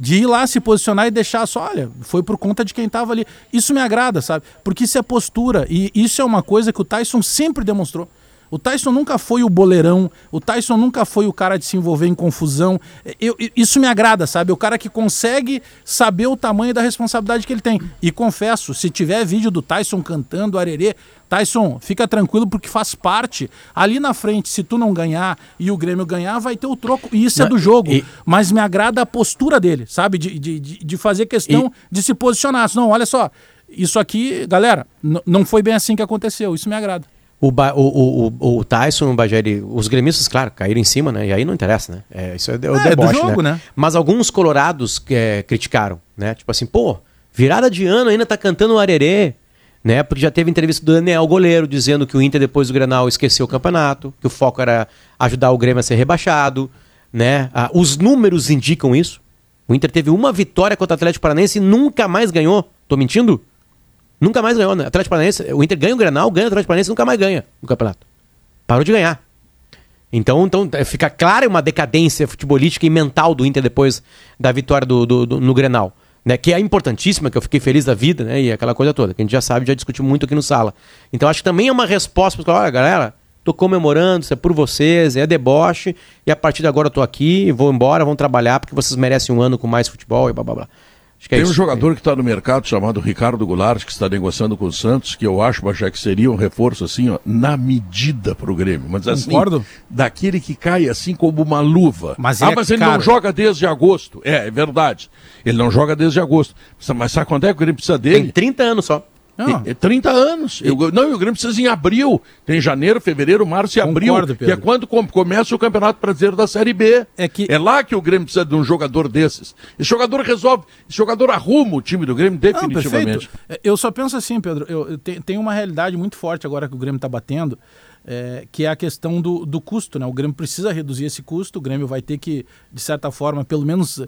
De ir lá se posicionar e deixar só, olha, foi por conta de quem estava ali. Isso me agrada, sabe? Porque isso é postura. E isso é uma coisa que o Tyson sempre demonstrou. O Tyson nunca foi o boleirão, o Tyson nunca foi o cara de se envolver em confusão. Eu- isso me agrada, sabe? O cara que consegue saber o tamanho da responsabilidade que ele tem. E confesso, se tiver vídeo do Tyson cantando arerê, Tyson, fica tranquilo porque faz parte. Ali na frente, se tu não ganhar e o Grêmio ganhar, vai ter o troco. E isso é do jogo. e- Mas me agrada a postura dele, sabe? De, de, de, fazer questão de se posicionar. Não, olha só, isso aqui, galera, não foi bem assim que aconteceu. Isso me agrada. O, Ba- o, o, o, Tyson, o Bajeri, os gremistas, claro, caíram em cima, né? E aí não interessa, né? É, isso é, de- o É, é do deboche, jogo, né? Mas alguns colorados é, criticaram, né? Tipo assim, pô, virada de ano ainda tá cantando o arerê, né? Porque já teve entrevista do Daniel Goleiro dizendo que o Inter depois do Granal esqueceu o campeonato, que o foco era ajudar o Grêmio a ser rebaixado, né? Ah, os números indicam isso. O Inter teve uma vitória contra o Atlético Paranaense e nunca mais ganhou. Tô mentindo? Nunca mais ganhou, né? Atlético Paranaense, o Inter ganha o Granal, ganha o Atlético Paranaense, nunca mais ganha no campeonato. Parou de ganhar. Então, então é, fica clara uma decadência futebolística e mental do Inter depois da vitória do, do- do- no Grenal. Né, que é importantíssima, que eu fiquei feliz da vida, né? E aquela coisa toda, que a gente já sabe, já discutiu muito aqui no sala. Então acho que também é uma resposta para olha, galera, tô comemorando, isso é por vocês, é deboche, e a partir de agora eu tô aqui, vou embora, vão trabalhar, porque vocês merecem um ano com mais futebol e blá blá blá. Acho que é Tem um isso. jogador que está no mercado chamado Ricardo Goulart, que está negociando com o Santos, que eu acho, Bajé, que seria um reforço assim, ó, na medida para o Grêmio. Mas assim, Concordo. daquele que cai assim como uma luva. Mas ah, ele é mas ele caro. não joga desde agosto. É, é verdade. Ele não joga desde agosto. Mas sabe quando é que o Grêmio precisa Tem dele? 30 anos só. Não. É 30 anos. Eu- não, e o Grêmio precisa em abril. Tem janeiro, fevereiro, março e abril. Concordo, Que é Pedro. quando com- começa o Campeonato Brasileiro da Série B. É que- lá que o Grêmio precisa de um jogador desses. Esse jogador resolve. Esse jogador arruma o time do Grêmio Não, definitivamente. perfeito. É, Eu só penso assim, Pedro, eu, eu te- tem uma realidade muito forte agora que o Grêmio está batendo. É, que é a questão do, do custo. Né? O Grêmio precisa reduzir esse custo, o Grêmio vai ter que, de certa forma, pelo menos uh,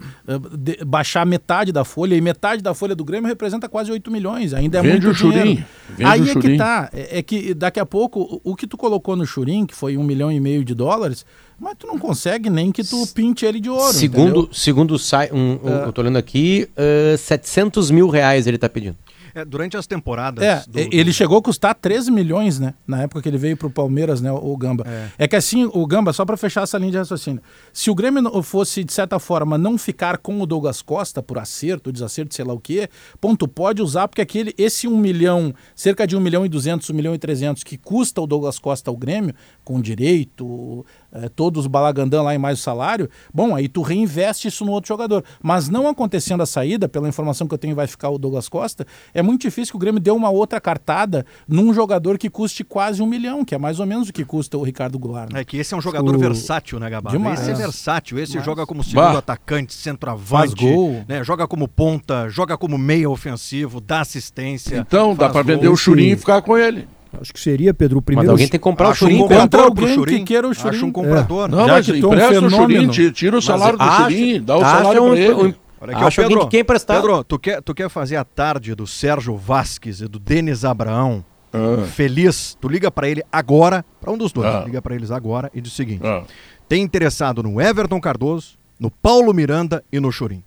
de, baixar metade da folha, e metade da folha do Grêmio representa quase 8 milhões, ainda é Vende muito o Churim. dinheiro. Vende Aí o é que tá, é, é que daqui a pouco, o, que tu colocou no Churim, que foi um milhão e meio de dólares, mas tu não consegue nem que tu pinte ele de ouro, Segundo, entendeu? segundo um, um, É. eu tô lendo aqui, uh, 700 mil reais ele tá pedindo. É, durante as temporadas. É, do- ele chegou a custar 13 milhões, né? Na época que ele veio pro Palmeiras, né? O Gamba. É, que assim, o Gamba, só para fechar essa linha de raciocínio, se o Grêmio fosse, de certa forma, não ficar com o Douglas Costa por acerto, desacerto, sei lá o quê, ponto, pode usar, porque aquele, esse 1 milhão, cerca de 1 milhão e 200, 1 milhão e 300 que custa o Douglas Costa ao Grêmio, com direito, eh, todos os balagandã lá e mais o salário, bom, aí tu reinveste isso no outro jogador. Mas não acontecendo a saída, pela informação que eu tenho vai ficar o Douglas Costa, é muito difícil que o Grêmio dê uma outra cartada num jogador que custe quase um milhão, que é mais ou menos o que custa o Ricardo Goulart. né? É que esse é um jogador O- versátil, né, Gabá? Demais. Esse é versátil, esse Demais. joga como segundo Bah. atacante, Faz centroavante, gol. né, joga como ponta, joga como meia ofensivo, dá assistência. Então, dá para vender o Churim e ficar com ele. Acho que seria, Pedro, o Mas primeiro. alguém tem que comprar Acho o Churim. um cara. Contra comprador pro alguém que Churim. queira o Churim. Acho um comprador. Não, Já mas que é um empresta o. Churim, tira, o salário do acha- Churim, dá o salário um- pra ele. um- Olha aqui, ó, Acho alguém Pedro, que quer emprestar. Pedro, tu quer, tu quer fazer a tarde do Sérgio Vasques e do Denis Abraão Ah. feliz? Tu liga pra ele agora, pra um dos dois, Ah. liga pra eles agora e diz o seguinte: Ah. tem interessado no Everton Cardoso, no Paulo Miranda e no Churim.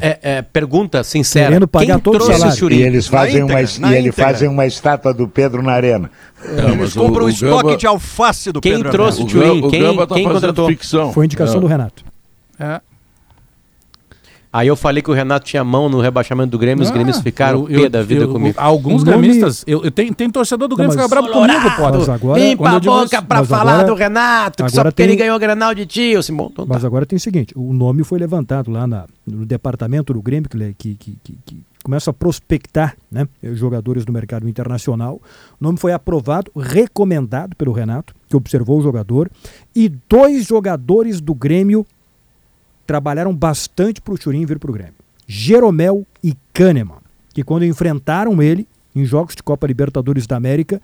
É, é, pergunta sincera. Querendo pagar quem todo trouxe o Churim? E eles fazem, íntegra, uma, na e ele fazem uma estátua do Pedro na arena. Não, Eles compram o, o estoque Gamba- de alface do Quem Pedro trouxe Ernesto. O, Churim, Gamba- o quem- Gamba tá quem fazendo contratou? ficção. Foi indicação do Renato. É. Aí eu falei que o Renato tinha mão no rebaixamento do Grêmio, os Ah, Grêmios ficaram eu- pé da vida eu- comigo. Alguns nome- gremistas, eu, eu tenho, tem torcedor do Grêmio que fica bravo comigo, Potter. Mas agora- Limpa a boca pra falar agora- do Renato, que só agora porque ele tem- ganhou o Granal de ti. Eu assim, bom, então tá. Mas agora tem o seguinte: o nome foi levantado lá na- no departamento do Grêmio, que, que, que- que- que começa a prospectar né, jogadores do mercado internacional. O nome foi aprovado, recomendado pelo Renato, que observou o jogador, e dois jogadores do Grêmio trabalharam bastante para o Churim vir para o Grêmio: Jeromel e Kahneman, que quando enfrentaram ele em jogos de Copa Libertadores da América.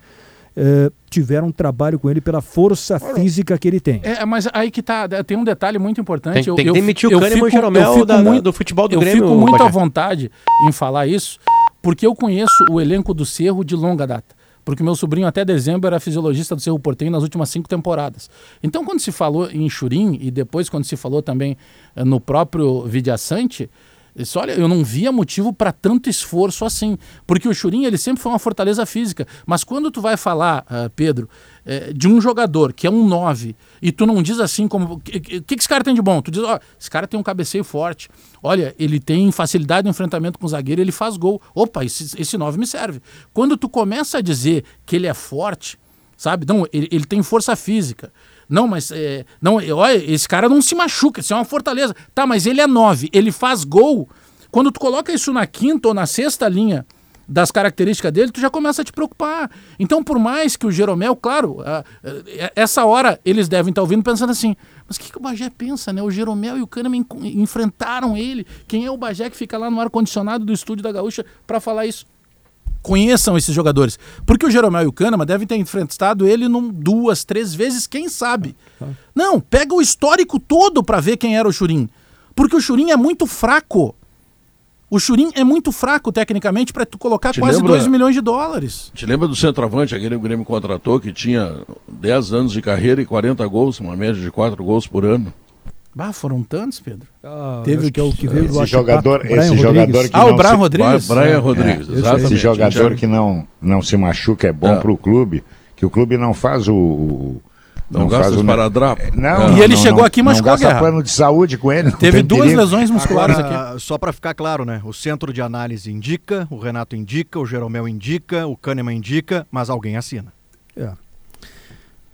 eh, tiveram um trabalho com ele pela força física que ele tem. É, mas aí que tá, tem um detalhe muito importante. Tem- tem que demitir o Kahneman e o fico- Jeromel eu fico da- da- muito- do futebol do eu Grêmio, fico muito à vontade em falar isso, porque eu conheço o elenco do Cerro de longa data. Porque meu sobrinho até dezembro era fisiologista do Cerro Portenho nas últimas cinco temporadas. Então, quando se falou em Churim e depois quando se falou também eh, no próprio Vidiaçante, isso, olha, eu não via motivo para tanto esforço assim. Porque o Churim, ele sempre foi uma fortaleza física. Mas quando tu vai falar, ah, Pedro, eh, de um jogador que é um 9, e tu não diz assim como. O que, que, esse cara tem de bom? Tu diz, ó, esse cara tem um cabeceio forte. Olha, ele tem facilidade no enfrentamento com o zagueiro, ele faz gol. Opa, esse, esse 9 me serve. Quando tu começa a dizer que ele é forte, sabe? Não, ele, ele tem força física. Não, mas é, não, é, olha, esse cara não se machuca, isso é uma fortaleza. Tá, mas ele é 9, ele faz gol. Quando tu coloca isso na quinta ou na sexta linha das características dele, tu já começa a te preocupar. Então, por mais que o Jeromel, claro, a- a- essa hora eles devem estar ouvindo pensando assim, mas o que, que o Bagé pensa, né? O Jeromel e o Kahneman en- enfrentaram ele. Quem é o Bagé que fica lá no ar-condicionado do estúdio da Gaúcha para falar isso? conheçam esses jogadores. Porque o Jeromel e o Kahneman devem ter enfrentado ele num, duas, três vezes, quem sabe. Não, pega o histórico todo para ver quem era o Churim. Porque o Churim é muito fraco. O Churim é muito fraco tecnicamente para tu colocar Te quase lembra- 2 milhões de dólares. Te lembra do centroavante, aquele que o Grêmio contratou, que tinha 10 anos de carreira e 40 gols, uma média de 4 gols por ano? Bah, foram tantos, Pedro. Ah, Teve que é o que veio do Esse jogador, esse Rodrigues. jogador que Ah, o não Brian se- Rodrigues? Brian É. Rodrigues, esse exatamente. Esse jogador que não, não se machuca é bom É. pro clube, que o clube não faz o. o- Não, gasta faz o- esparadrapo. Não, E ele não, chegou não, aqui e não machucou a gasta guerra. plano de saúde com ele. não Teve duas perigo. lesões musculares aqui. Agora, só para ficar claro, né? O centro de análise indica, o Renato indica, o Jeromel indica, o Kahneman indica, mas alguém assina. É.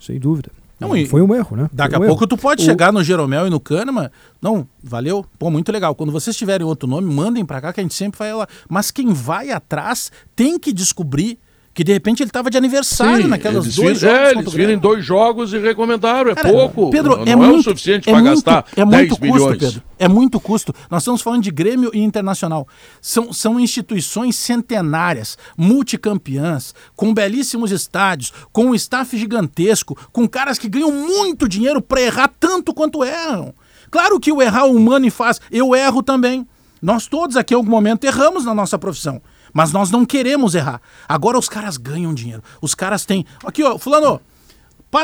Sem dúvida. Não, e Foi um erro, né? Daqui Foi a um pouco erro. tu pode O- chegar no Jeromel e no Kahneman. Não, valeu. Pô, muito legal. Quando vocês tiverem outro nome, mandem pra cá que a gente sempre vai lá. Mas quem vai atrás tem que descobrir que de repente ele tava de aniversário Sim, naquelas eles dois viram, jogos. É, eles viram em dois jogos e recomendaram. É Cara, pouco. Pedro, não, é não muito, é o suficiente é para gastar é 10 muito custo, milhões. Pedro. É muito custo. Nós estamos falando de Grêmio e Internacional. São, são instituições centenárias, multicampeãs, com belíssimos estádios, com um staff gigantesco, com caras que ganham muito dinheiro para errar tanto quanto erram. Claro que o errar o humano e faz. Eu erro também. Nós todos aqui em algum momento erramos na nossa profissão. Mas nós não queremos errar. Agora os caras ganham dinheiro. Os caras têm. Aqui, ó, Fulano,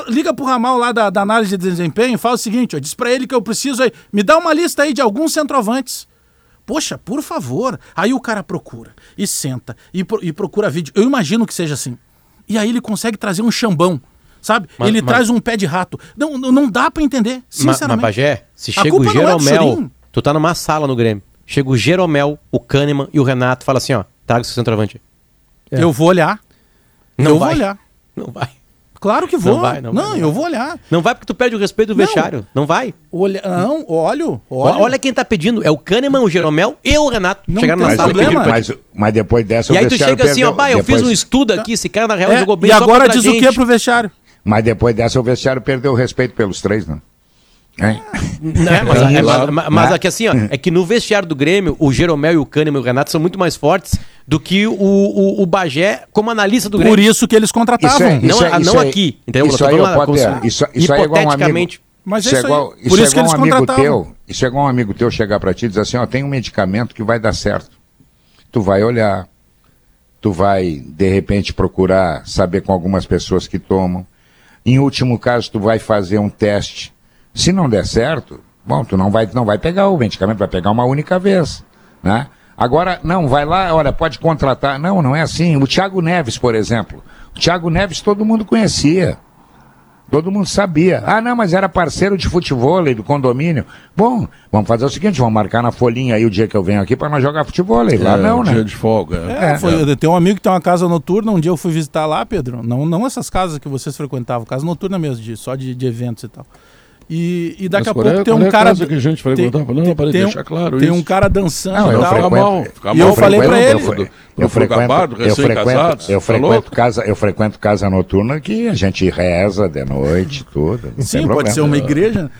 Liga pro Ramal lá da, da análise de desempenho e fala o seguinte: ó, diz pra ele que eu preciso aí. Me dá uma lista aí de alguns centroavantes. Poxa, por favor. Aí o cara procura e senta e, pro- e procura vídeo. Eu imagino que seja assim. E aí ele consegue trazer um chambão, sabe? Mas- ele mas- traz um pé de rato. Não, não, dá pra entender, Ma- Mas, sinceramente. Bagé, se chega o é Jeromel, Sorin. tu tá numa sala no Grêmio. Chega o Jeromel, o Kahneman e o Renato fala assim, ó, traga o seu centroavante. Eu vou olhar. Não eu vai. vou olhar. Não vai. Claro que vou. Não vai, não vai, não eu vai. vou olhar. Não vai porque tu perde o respeito do vestiário. Não vai. Olha, não, olho, Olha. olha. quem tá pedindo. É o Kahneman, o Jeromel e o Renato. Não Chegaram na sala e problema. Mas, mas depois dessa E o aí tu vestiário chega assim, ó, pai, eu fiz depois- um estudo aqui, esse cara na real É, jogou bem e agora diz a o que gente. pro vestiário? Mas depois dessa o vestiário perdeu o respeito pelos três, não? Né? Mas, é, claro. mas, mas Né? aqui assim, ó, é que no vestiário do Grêmio, o Jeromel e o Kahneman e o Renato são muito mais fortes do que o, o, o Bagé como analista do Grêmio. Por isso que eles contratavam. Isso é- Não, isso não aqui, entendeu? Isso Eu tô aí, lá, como isso, isso aí é igual um amigo. hipoteticamente. Mas isso é isso aí- igual, por isso é que igual um amigo teu. Isso é igual um amigo teu chegar pra ti e dizer assim, ó, tem um medicamento que vai dar certo. Tu vai olhar, tu vai, de repente, procurar saber com algumas pessoas que tomam. Em último caso, tu vai fazer um teste. Se não der certo, bom, tu não vai, não vai pegar o medicamento, vai pegar uma única vez, né? Agora, não, vai lá, olha, pode contratar. Não, não é assim. O Thiago Neves, por exemplo. O Thiago Neves todo mundo conhecia. Todo mundo sabia. Ah, não, mas era parceiro de futebol do condomínio. Bom, vamos fazer o seguinte, vamos marcar na folhinha aí o dia que eu venho aqui para nós jogar futebol. Lá É, não, um né? Dia de folga. É, É. foi, tem um amigo que tem uma casa noturna, um dia eu fui visitar lá, Pedro. Não, não essas casas que vocês frequentavam, casa noturna mesmo, de, só de, de eventos e tal. E, e daqui Mas a pouco é- tem um é cara. que a gente frequentava? Não, para tem um- deixar claro Tem isso. um cara dançando Não, e eu tal. Frequento- mal, E mal. eu falei pra frequento- ele- Eu, Pro- eu frequento, gabardo, eu frequento, recém-casados, eu tá frequento casa, eu frequento casa noturna que a gente reza de noite, tudo. não Sim, tem pode problema. ser uma igreja.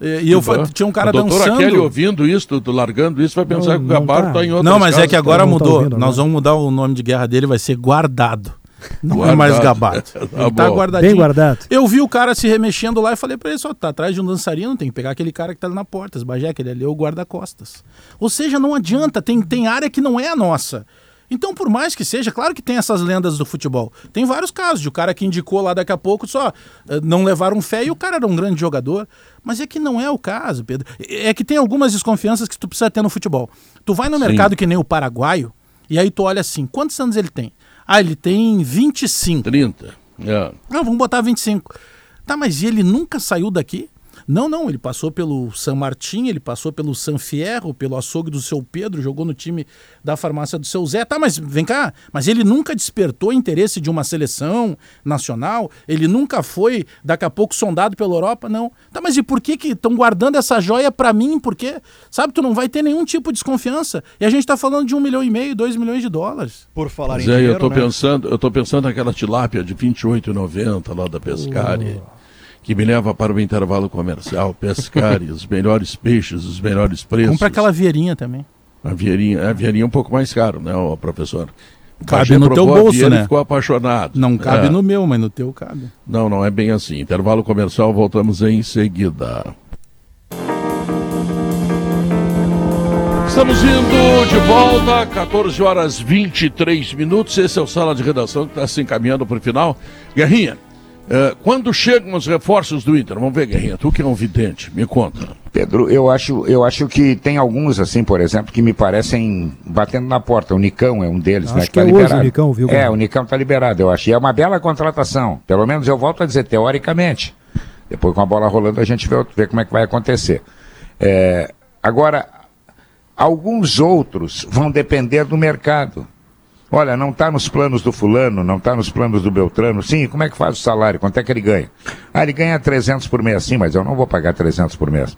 E, e eu fa- tinha um cara a doutora dançando. Kelly ouvindo isso, largando isso, vai pensar Não, que o Gabardo tá. tá em outra Não, mas é que agora não tá mudou. ouvindo, Nós né? vamos mudar o nome de guerra dele, vai ser guardado. Não é Guardado. mais gabado. Tá Ele tá guardadinho. Bem guardado. Eu vi o cara se remexendo lá e falei pra ele, só tá atrás de um dançarino, tem que pegar aquele cara que tá ali na porta, esbagé, aquele ali é o guarda-costas. Ou seja, não adianta, tem, tem área que não é a nossa. Então, por mais que seja, claro que tem essas lendas do futebol. Tem vários casos de o cara que indicou lá daqui a pouco só eh, não levaram fé e o cara era um grande jogador. Mas é que não é o caso, Pedro. É que tem algumas desconfianças que tu precisa ter no futebol. Tu vai no mercado que nem o paraguaio e aí tu olha assim, quantos anos ele tem? Ah, ele tem 25. 30. É. Não, vamos botar 25. Tá, mas ele nunca saiu daqui? Não, não, ele passou pelo San Martin, ele passou pelo San Fierro, pelo açougue do seu Pedro, jogou no time da farmácia do seu Zé. Tá, mas vem cá, mas ele nunca despertou interesse de uma seleção nacional? Ele nunca foi, daqui a pouco, sondado pela Europa? Não. Tá, mas e por que que estão guardando essa joia pra mim? Por quê? Sabe, tu não vai ter nenhum tipo de desconfiança. E a gente tá falando de um milhão e meio, dois milhões de dólares. Por falar em Zé, dinheiro, eu tô né? pensando, eu tô pensando naquela tilápia de 28,90 lá da Pescari, que me leva para o intervalo comercial. Pescari, os melhores peixes, os melhores preços. Compra aquela vieirinha também. A vieirinha, a vieirinha é um pouco mais caro, né, professor? Cabe no teu bolso, né? ficou apaixonado. Não cabe É. no meu, mas no teu cabe. Não, não é bem assim. Intervalo comercial, voltamos em seguida. Estamos indo de volta, 14 horas 23 minutos. Esse é o Sala de Redação que está se encaminhando para o final. Guerrinha, eh, quando chegam os reforços do Inter? Vamos ver, Guerrinha, tu que é um vidente, me conta. Pedro, eu acho, eu acho que tem alguns, assim, por exemplo, que me parecem batendo na porta. O Nicão é um deles, Acho né? que tá é hoje liberado. o Nicão, viu, É, o Nicão tá liberado, eu acho. E é uma bela contratação. Pelo menos eu volto a dizer, teoricamente. Depois com a bola rolando a gente vê, vê como é que vai acontecer. É, agora, alguns outros vão depender do mercado. Olha, não está nos planos do fulano, não está nos planos do Beltrano. Sim, como é que faz o salário? Quanto é que ele ganha? Ah, ele ganha 300 por mês. Sim, mas eu não vou pagar 300 por mês.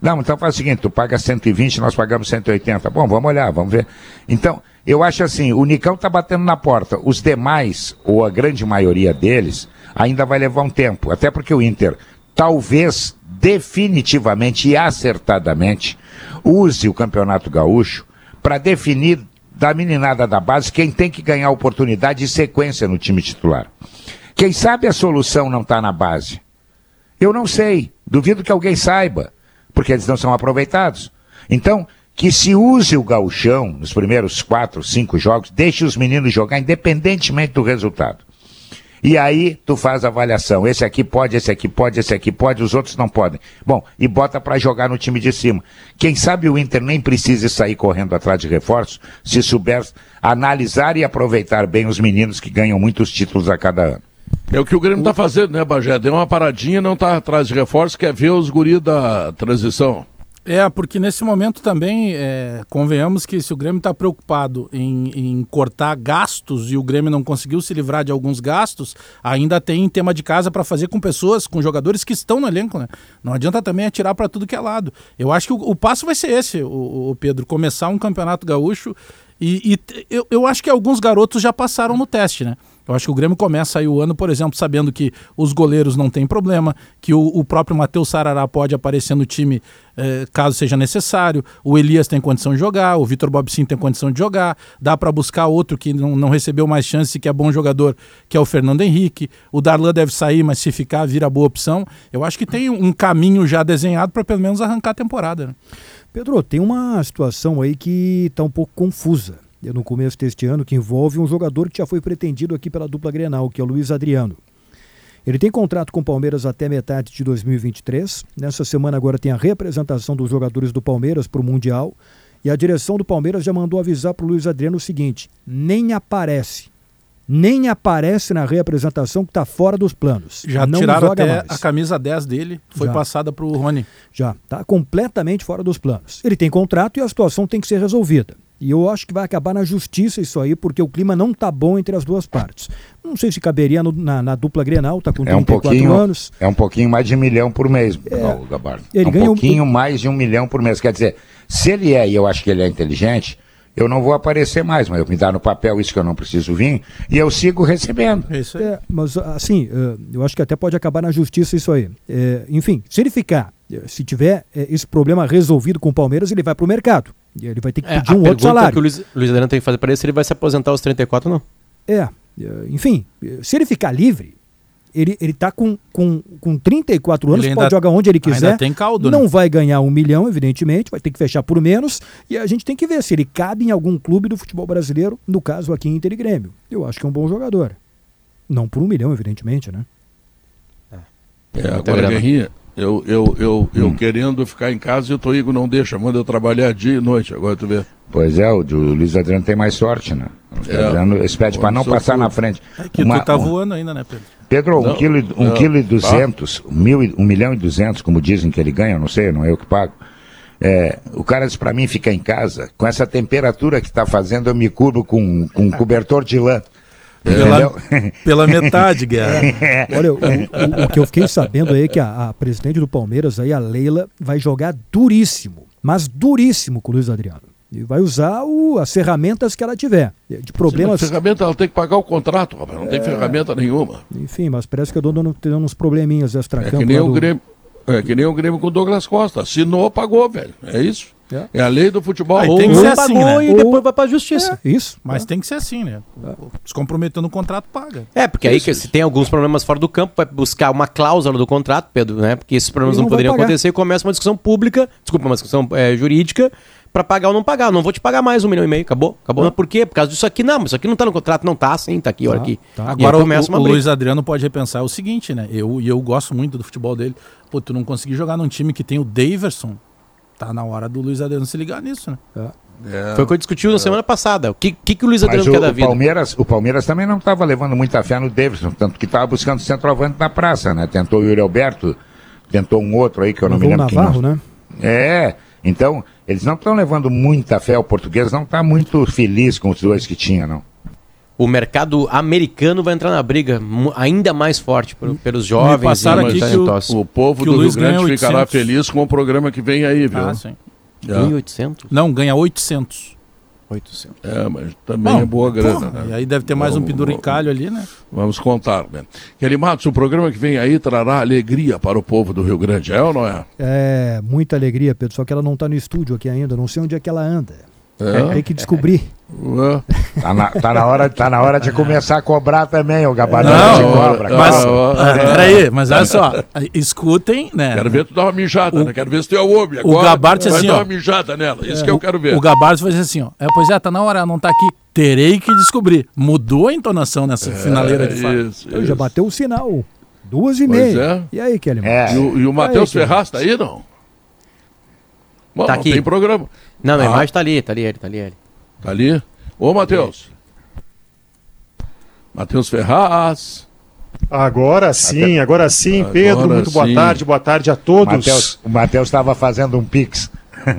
Não, então faz o seguinte, tu paga 120, nós pagamos 180. Bom, vamos olhar, vamos ver. Então, eu acho assim, o Nicão tá batendo na porta. Os demais, ou a grande maioria deles, ainda vai levar um tempo. Até porque o Inter, talvez, definitivamente e acertadamente, use o Campeonato Gaúcho para definir da meninada da base quem tem que ganhar oportunidade e sequência no time titular. Quem sabe a solução não está na base? Eu não sei. Duvido que alguém saiba, porque eles não são aproveitados. Então, que se use o gauchão nos primeiros quatro, cinco jogos, deixe os meninos jogar independentemente do resultado. E aí tu faz a avaliação. Esse aqui pode, esse aqui pode, esse aqui pode, os outros não podem. Bom, e bota para jogar no time de cima. Quem sabe o Inter nem precise sair correndo atrás de reforços, se souber analisar e aproveitar bem os meninos que ganham muitos títulos a cada ano. É o que o Grêmio está fazendo, né, Bagé? Deu uma paradinha, não está atrás de reforço, quer ver os guri da transição. É, porque nesse momento também, é, convenhamos que se o Grêmio está preocupado em, em, cortar gastos e o Grêmio não conseguiu se livrar de alguns gastos, ainda tem tema de casa para fazer com pessoas, com jogadores que estão no elenco, né? Não adianta também atirar para tudo que é lado. Eu acho que o, o passo vai ser esse, o, o, Pedro, começar um campeonato gaúcho e, e eu, eu acho que alguns garotos já passaram no teste, né? Eu acho que o Grêmio começa aí o ano, por exemplo, sabendo que os goleiros não têm problema, que o, o próprio Matheus Sarará pode aparecer no time eh, caso seja necessário, o Elias tem condição de jogar, o Vitor Bobsin tem condição de jogar, dá para buscar outro que não, não recebeu mais chance, que é bom jogador, que é o Fernando Henrique. O Darlan deve sair, mas se ficar, vira boa opção. Eu acho que tem um caminho já desenhado para pelo menos arrancar a temporada. Né? Pedro, tem uma situação aí que está um pouco confusa no começo deste ano, que envolve um jogador que já foi pretendido aqui pela dupla Grenal, que é o Luiz Adriano. Ele tem contrato com o Palmeiras até metade de 2023. Nessa semana agora tem a representação dos jogadores do Palmeiras para o Mundial. E a direção do Palmeiras já mandou avisar para o Luiz Adriano o seguinte: nem aparece. Nem aparece na reapresentação que está fora dos planos. Já não tiraram até mais. a camisa 10 dele, foi já. passada para o Rony. Já, está completamente fora dos planos. Ele tem contrato e a situação tem que ser resolvida. E eu acho que vai acabar na justiça isso aí, porque o clima não tá bom entre as duas partes. Não sei se caberia no, na, na, dupla Grenal, tá com é 34 um anos. É um pouquinho mais de um milhão por mês, é, não, Gabardo. Ele é um pouquinho um... mais de um milhão por mês. Quer dizer, se ele é, e eu acho que ele é inteligente, eu não vou aparecer mais, mas eu me dá no papel isso que eu não preciso vir e eu sigo recebendo. É isso aí. É, mas assim, eh, eu acho que até pode acabar na justiça isso aí. É, enfim, se ele ficar, eh, se tiver esse problema resolvido com o Palmeiras, ele vai para o mercado. Ele vai ter que é, pedir um outro salário. que o Luiz, Luiz Adriano tem que fazer para ele se ele vai se aposentar aos 34 ou não. É, enfim, se ele ficar livre, ele, ele tá com, com, com 34 anos, pode jogar onde ele quiser. Ainda tem caldo, Não né? vai ganhar um milhão, evidentemente, vai ter que fechar por menos. E a gente tem que ver se ele cabe em algum clube do futebol brasileiro, no caso aqui Inter e Grêmio. Eu acho que é um bom jogador. Não por um milhão, evidentemente, né? É, agora, Guerrinha, eu, eu, eu, eu hum. querendo ficar em casa e o Toigo não deixa, manda eu trabalhar dia e noite, agora tu vê. Pois é, o, o Luiz Adriano tem mais sorte, né? É. Adriano pede para não passar na frente. É que Uma, tu tá voando ainda, né, Pedro? Pedro, não, um quilo, um quilo e duzentos, tá. mil, um milhão e duzentos, como dizem que ele ganha, não sei, não é eu que pago. É, o cara disse para mim ficar em casa, com essa temperatura que está fazendo, eu me cubro com, com um cobertor de lã. Pela, pela metade, Guerra. Olha, o, o, o, que eu fiquei sabendo aí é que a, a, presidente do Palmeiras, aí, a Leila, vai jogar duríssimo, mas duríssimo com o Luiz Adriano. E vai usar o, as ferramentas que ela tiver. De problemas. Sim, ferramenta, ela tem que pagar o contrato, rapaz. Não é... tem ferramenta nenhuma. Enfim, mas parece que eu estou tendo uns probleminhas extra-campo. É que nem o Grêmio. É que nem o Grêmio com o Douglas Costa. Assinou, pagou, velho. É isso. É. é a lei do futebol. Ah, tem que ser assim, né? e depois vai pra justiça. É, isso. Mas é. tem que ser assim, né? Se comprometendo o contrato, paga. É, porque aí que se tem alguns problemas fora do campo, vai buscar uma cláusula do contrato, Pedro, né? Porque esses problemas não, não poderiam acontecer e começa uma discussão pública, desculpa, uma discussão é, jurídica, para pagar ou não pagar. Não vou te pagar mais um milhão e meio. Acabou? Acabou. Mas por quê? Por causa disso aqui. Não, mas isso aqui não tá no contrato. Não tá, sim, tá aqui, olha aqui. Tá. Agora o, o Luiz Adriano pode repensar o seguinte, né? Eu, e eu gosto muito do futebol dele. Pô, tu não conseguir jogar num time que tem o Daverson tá na hora do Luiz Adriano se ligar nisso, né? É. É, Foi o que eu discutiu na semana passada. O que, que, que o Luiz Adriano quer da vida? Palmeiras, o Palmeiras também não estava levando muita fé no Davidson, tanto que estava buscando centroavante na praça, né? Tentou o Yuri Alberto, tentou um outro aí que eu não me lembro. Navarro, não... né? É, então, eles não estão levando muita fé. O português não está muito feliz com os dois que tinha, não. O mercado americano vai entrar na briga ainda mais forte por- pelos jovens passaram e aqui que o-. O povo Que o do Rio Luiz Grande ganha ficará 800. feliz com o programa que vem aí, viu? Ah, sim. É. 1.800? Não, ganha 800. 800. É, mas também Bom, é boa grana, porra, né? E aí deve ter mais um Vamos- penduricalho ali, né? Vamos contar, né? Kelly Matos, o programa que vem aí trará alegria para o povo do Rio Grande, é ou não é? É, muita alegria, Pedro, só que ela não está no estúdio aqui ainda, não sei onde é que ela anda. É? Tem que descobrir. É. Tá na, tá na hora, tá na hora de começar a cobrar também, o gabarito Não, de cobra. Mas, Ah, peraí, mas olha só, escutem, né? Quero ver tu dar uma mijada, O- né? Quero ver se tu é o homem o agora. Gabarte, vai assim, dar uma mijada nela, isso que eu quero ver. O Gabardo vai dizer assim, ó. É, pois é, tá na hora, ela não tá aqui. Terei que descobrir. Mudou a entonação nessa finaleira de fato. É, Isso, Então, isso. já bateu o sinal. Duas e Pois meia. é. E aí, Kelly? É. E o, e o Matheus Ferraz tá aí, não? Bom, Tá não aqui. tem programa. Não, a Ah. imagem tá ali, tá ali ele, tá ali ele. Tá ali? Ô, Matheus. Matheus Ferraz. Agora sim, agora sim, Agora Pedro. muito boa sim. tarde, boa tarde a todos. Mateus, o Matheus estava fazendo um pix.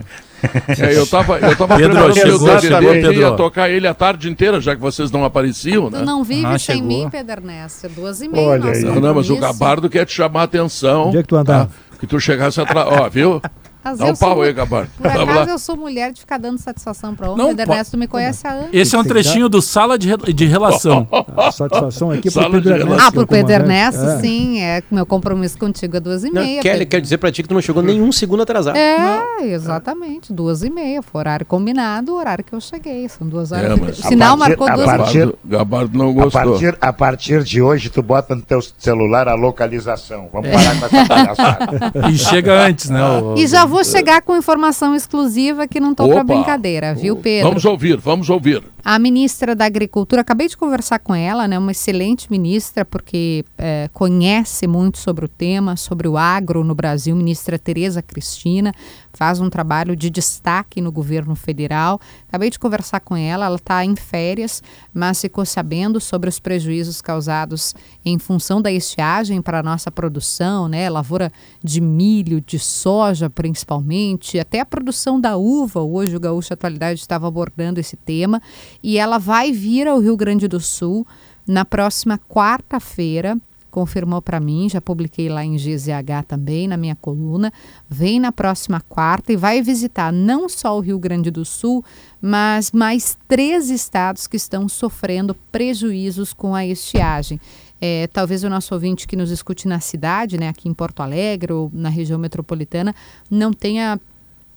É, eu tava, eu tava Pedro, chegou, chegou, que ia tocar ele a tarde inteira, já que vocês não apareciam, né? Tu não vive Ah, sem chegou. mim, Pedro Ernesto. Duas e meia. Olha nosso aí. Não, mas o. Gabardo quer te chamar a atenção. Onde é que tu andava? tá? Que tu chegasse atrás. Ó, viu? Mas Dá um pau sou- aí, Gabardo. Por acaso eu sou mulher de ficar dando satisfação pra homem. Não, Pedro Ernesto, tu me conhece há anos. Esse é um trechinho do Sala de, re- de Relação. A satisfação aqui Sala pro Pedro de Ernesto. Ah, por que é o Pedro. Ernesto, É. sim. É meu compromisso contigo é duas e Não, meia. Kelly, Pedro. quero dizer pra ti que tu não chegou nenhum segundo atrasado. É, exatamente. Duas e meia. Foi horário combinado, o horário que eu cheguei. São duas horas. É, e- mas- o sinal a partir- marcou a duas partir- Gabardo, Gabardo não A gostou. partir, a partir de hoje, tu bota no teu celular a localização. Vamos parar com essa palhaçada. E chega antes, né? o- E já vou chegar com informação exclusiva que não pra Opa! brincadeira, viu, Pedro? Vamos ouvir, vamos ouvir. A ministra da Agricultura, acabei de conversar com ela, né? Uma excelente ministra, porque é, conhece muito sobre o tema, sobre o agro no Brasil. Ministra Tereza Cristina faz um trabalho de destaque no governo federal. Acabei de conversar com ela, ela está em férias, mas ficou sabendo sobre os prejuízos causados em função da estiagem para a nossa produção, né? Lavoura de milho, de soja principalmente, até a produção da uva. Hoje o Gaúcho Atualidade estava abordando esse tema e ela vai vir ao Rio Grande do Sul na próxima quarta-feira. Confirmou para mim, já publiquei lá em GZH também, na minha coluna. Vem na próxima quarta e vai visitar não só o Rio Grande do Sul, mas mais três estados que estão sofrendo prejuízos com a estiagem. É, talvez o nosso ouvinte que nos escute na cidade, né, aqui em Porto Alegre ou na região metropolitana, não tenha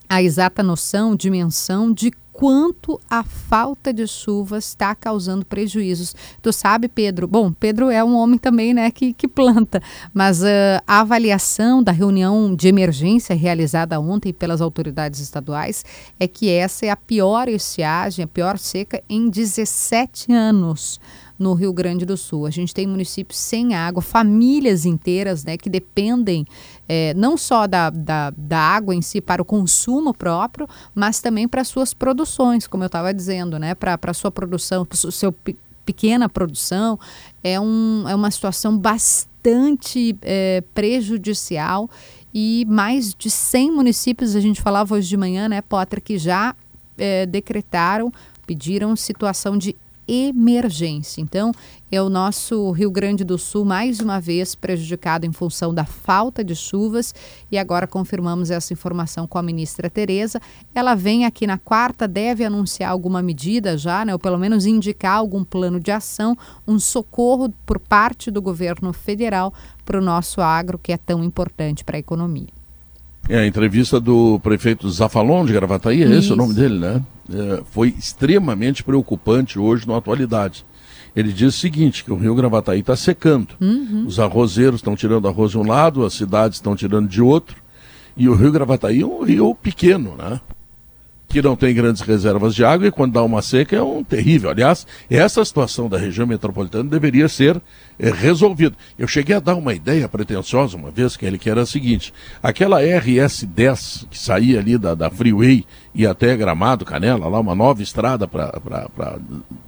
a exata noção, dimensão de quanto a falta de chuva está causando prejuízos. Tu sabe, Pedro? Bom, Pedro é um homem também, né, que, que planta, mas ah, a avaliação da reunião de emergência realizada ontem pelas autoridades estaduais é que essa é a pior estiagem, a pior seca em 17 anos no Rio Grande do Sul. A gente tem municípios sem água, famílias inteiras né, que dependem eh, não só da, da, da água em si para o consumo próprio, mas também para suas produções, como eu estava dizendo, né, para a sua produção, para seu pe- pequena produção. É, um, é uma situação bastante eh, prejudicial e mais de 100 municípios, a gente falava hoje de manhã, né, Potter, que já eh, decretaram, pediram situação de emergência. Então, é o nosso Rio Grande do Sul mais uma vez prejudicado em função da falta de chuvas e agora confirmamos essa informação com a ministra Tereza. Ela vem aqui na quarta, deve anunciar alguma medida já, né, ou pelo menos indicar algum plano de ação, um socorro por parte do governo federal para o nosso agro que é tão importante para a economia. É, a entrevista do prefeito Zafalon de Gravataí, é esse Isso. o nome dele, né? É, foi extremamente preocupante hoje na atualidade. Ele diz o seguinte, que o rio Gravataí está secando. Os arrozeiros estão tirando arroz de um lado, as cidades estão tirando de outro. E o rio Gravataí é um rio pequeno, né? que não tem grandes reservas de água e quando dá uma seca é um terrível. Aliás, essa situação da região metropolitana deveria ser é, resolvida. Eu cheguei a dar uma ideia pretensiosa uma vez, que ele que era a seguinte, aquela RS-10 que saía ali da, da Freeway e até Gramado, Canela, lá uma nova estrada para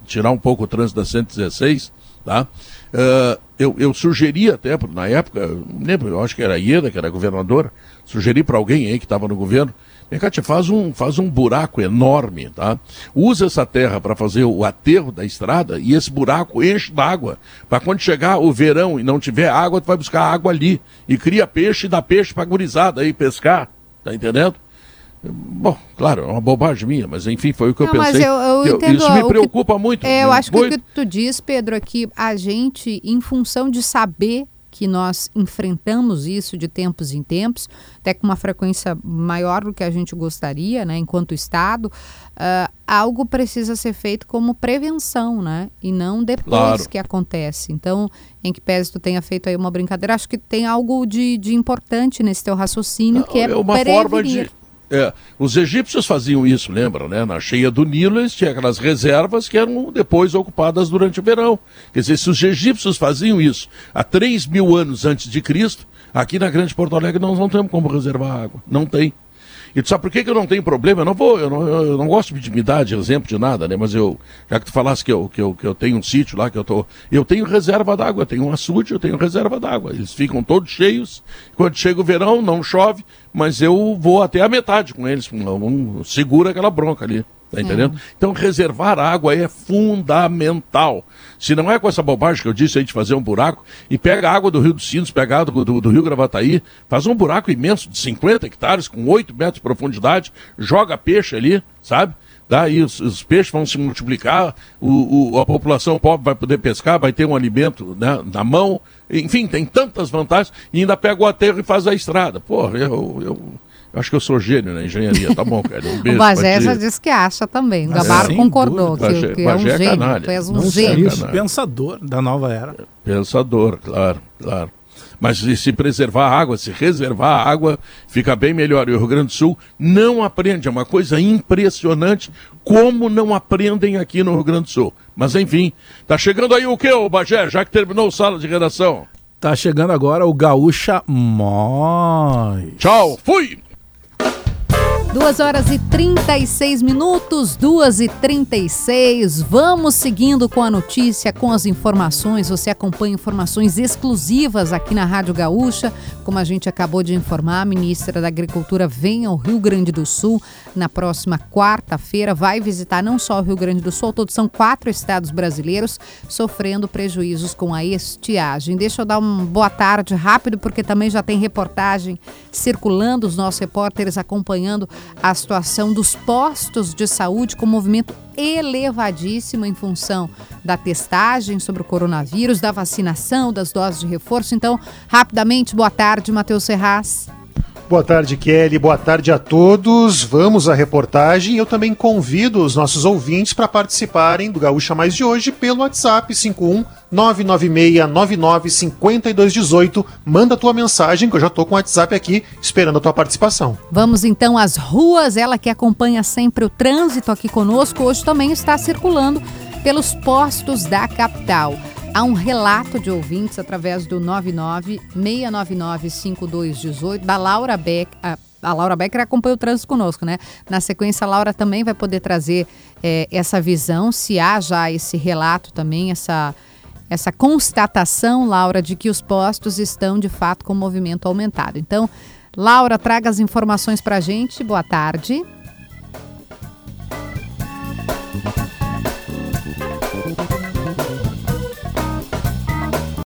tirar um pouco o trânsito da 116, tá? Ah, eu, eu sugeri até, na época, lembro, eu acho que era a Ieda, que era governadora, sugeri para alguém aí que estava no governo, Vem cá, faz um, faz um buraco enorme, tá? Usa essa terra para fazer o aterro da estrada e esse buraco enche d'água. Para quando chegar o verão e não tiver água, tu vai buscar água ali. E cria peixe e dá peixe pra gurizada aí pescar. Tá entendendo? Bom, claro, é uma bobagem minha, mas enfim, foi o que Não, eu mas pensei. eu- eu Que entendo isso me o que- preocupa muito. É, eu né? acho que o Muito. que tu diz, Pedro, é que a gente, em função de saber que nós enfrentamos isso de tempos em tempos, até com uma frequência maior do que a gente gostaria, né, enquanto Estado, ah, algo precisa ser feito como prevenção, né, e não depois Claro. que acontece. Então, em que pese tu tenha feito aí uma brincadeira, acho que tem algo de, de importante nesse teu raciocínio, que é, é uma prevenir. forma de. É, os egípcios faziam isso, lembra, né? Na cheia do Nilo, eles tinham aquelas reservas que eram depois ocupadas durante o verão. Quer dizer, se os egípcios faziam isso há 3 mil anos antes de Cristo, aqui na Grande Porto Alegre nós não temos como reservar água. Não tem. E tu sabe por que, que eu não tenho problema? Eu não vou, eu não, eu não gosto de me dar de exemplo de nada, né? Mas eu, já que tu falasse que eu, que eu, que eu tenho um sítio lá, que eu tô. Eu tenho reserva d'água, eu tenho um açude, eu tenho reserva d'água. Eles ficam todos cheios. Quando chega o verão, não chove, mas eu vou até a metade com eles. Um, um- segura aquela bronca ali. Tá entendendo? Então, reservar água é fundamental. Se não é com essa bobagem que eu disse aí de fazer um buraco, e pega a água do Rio dos Sinos, pega a água do, do Rio Gravataí, faz um buraco imenso de 50 hectares, com 8 metros de profundidade, joga peixe ali, sabe? Daí os, os peixes vão se multiplicar, o, o- a população pobre vai poder pescar, vai ter um alimento né, na mão, enfim, tem tantas vantagens, e ainda pega o aterro e faz a estrada. Pô, eu, eu, eu acho que eu sou gênio na engenharia, tá bom, cara? Um O beijo Bagé pra ti. já disse que acha também. O Ah, Gabaro sem concordou que, dúvida. que é Bagé- um Bagé é gênio. canalha. Tu és um Não gênio. sei. Pensador da nova era. Pensador, claro, claro. Mas se, se preservar a água, se reservar a água, fica bem melhor. E o Rio Grande do Sul não aprende, é uma coisa impressionante como não aprendem aqui no Rio Grande do Sul. Mas enfim, tá chegando aí o que, ô Bagé, já que terminou o sala de redação? Tá chegando agora o Gaúcha Mói. Tchau, fui! 2 horas e 36 minutos, 2 e 36. Vamos seguindo com a notícia, com as informações. Você acompanha informações exclusivas aqui na Rádio Gaúcha. Como a gente acabou de informar, a ministra da Agricultura vem ao Rio Grande do Sul na próxima quarta-feira. Vai visitar não só o Rio Grande do Sul, todos são quatro estados brasileiros sofrendo prejuízos com a estiagem. Deixa eu dar uma boa tarde rápido, porque também já tem reportagem circulando, os nossos repórteres acompanhando a situação dos postos de saúde com movimento elevadíssimo em função da testagem sobre o coronavírus, da vacinação, das doses de reforço. Então, rapidamente, boa tarde, Matheus Serraz. Boa tarde, Kelly. Boa tarde a todos. Vamos à reportagem. Eu também convido os nossos ouvintes para participarem do Gaúcha Mais de hoje pelo WhatsApp 51 996995218. Manda tua mensagem, que eu já tô com o WhatsApp aqui esperando a tua participação. Vamos então às ruas. Ela que acompanha sempre o trânsito aqui conosco, hoje também está circulando pelos postos da capital. Há um relato de ouvintes através do 996995218 da Laura Beck. A, a Laura Becker acompanha o trânsito conosco, né? Na sequência, a Laura também vai poder trazer eh, essa visão, se há já esse relato também, essa, essa constatação, Laura, de que os postos estão de fato com movimento aumentado. Então, Laura, traga as informações para a gente. Boa tarde.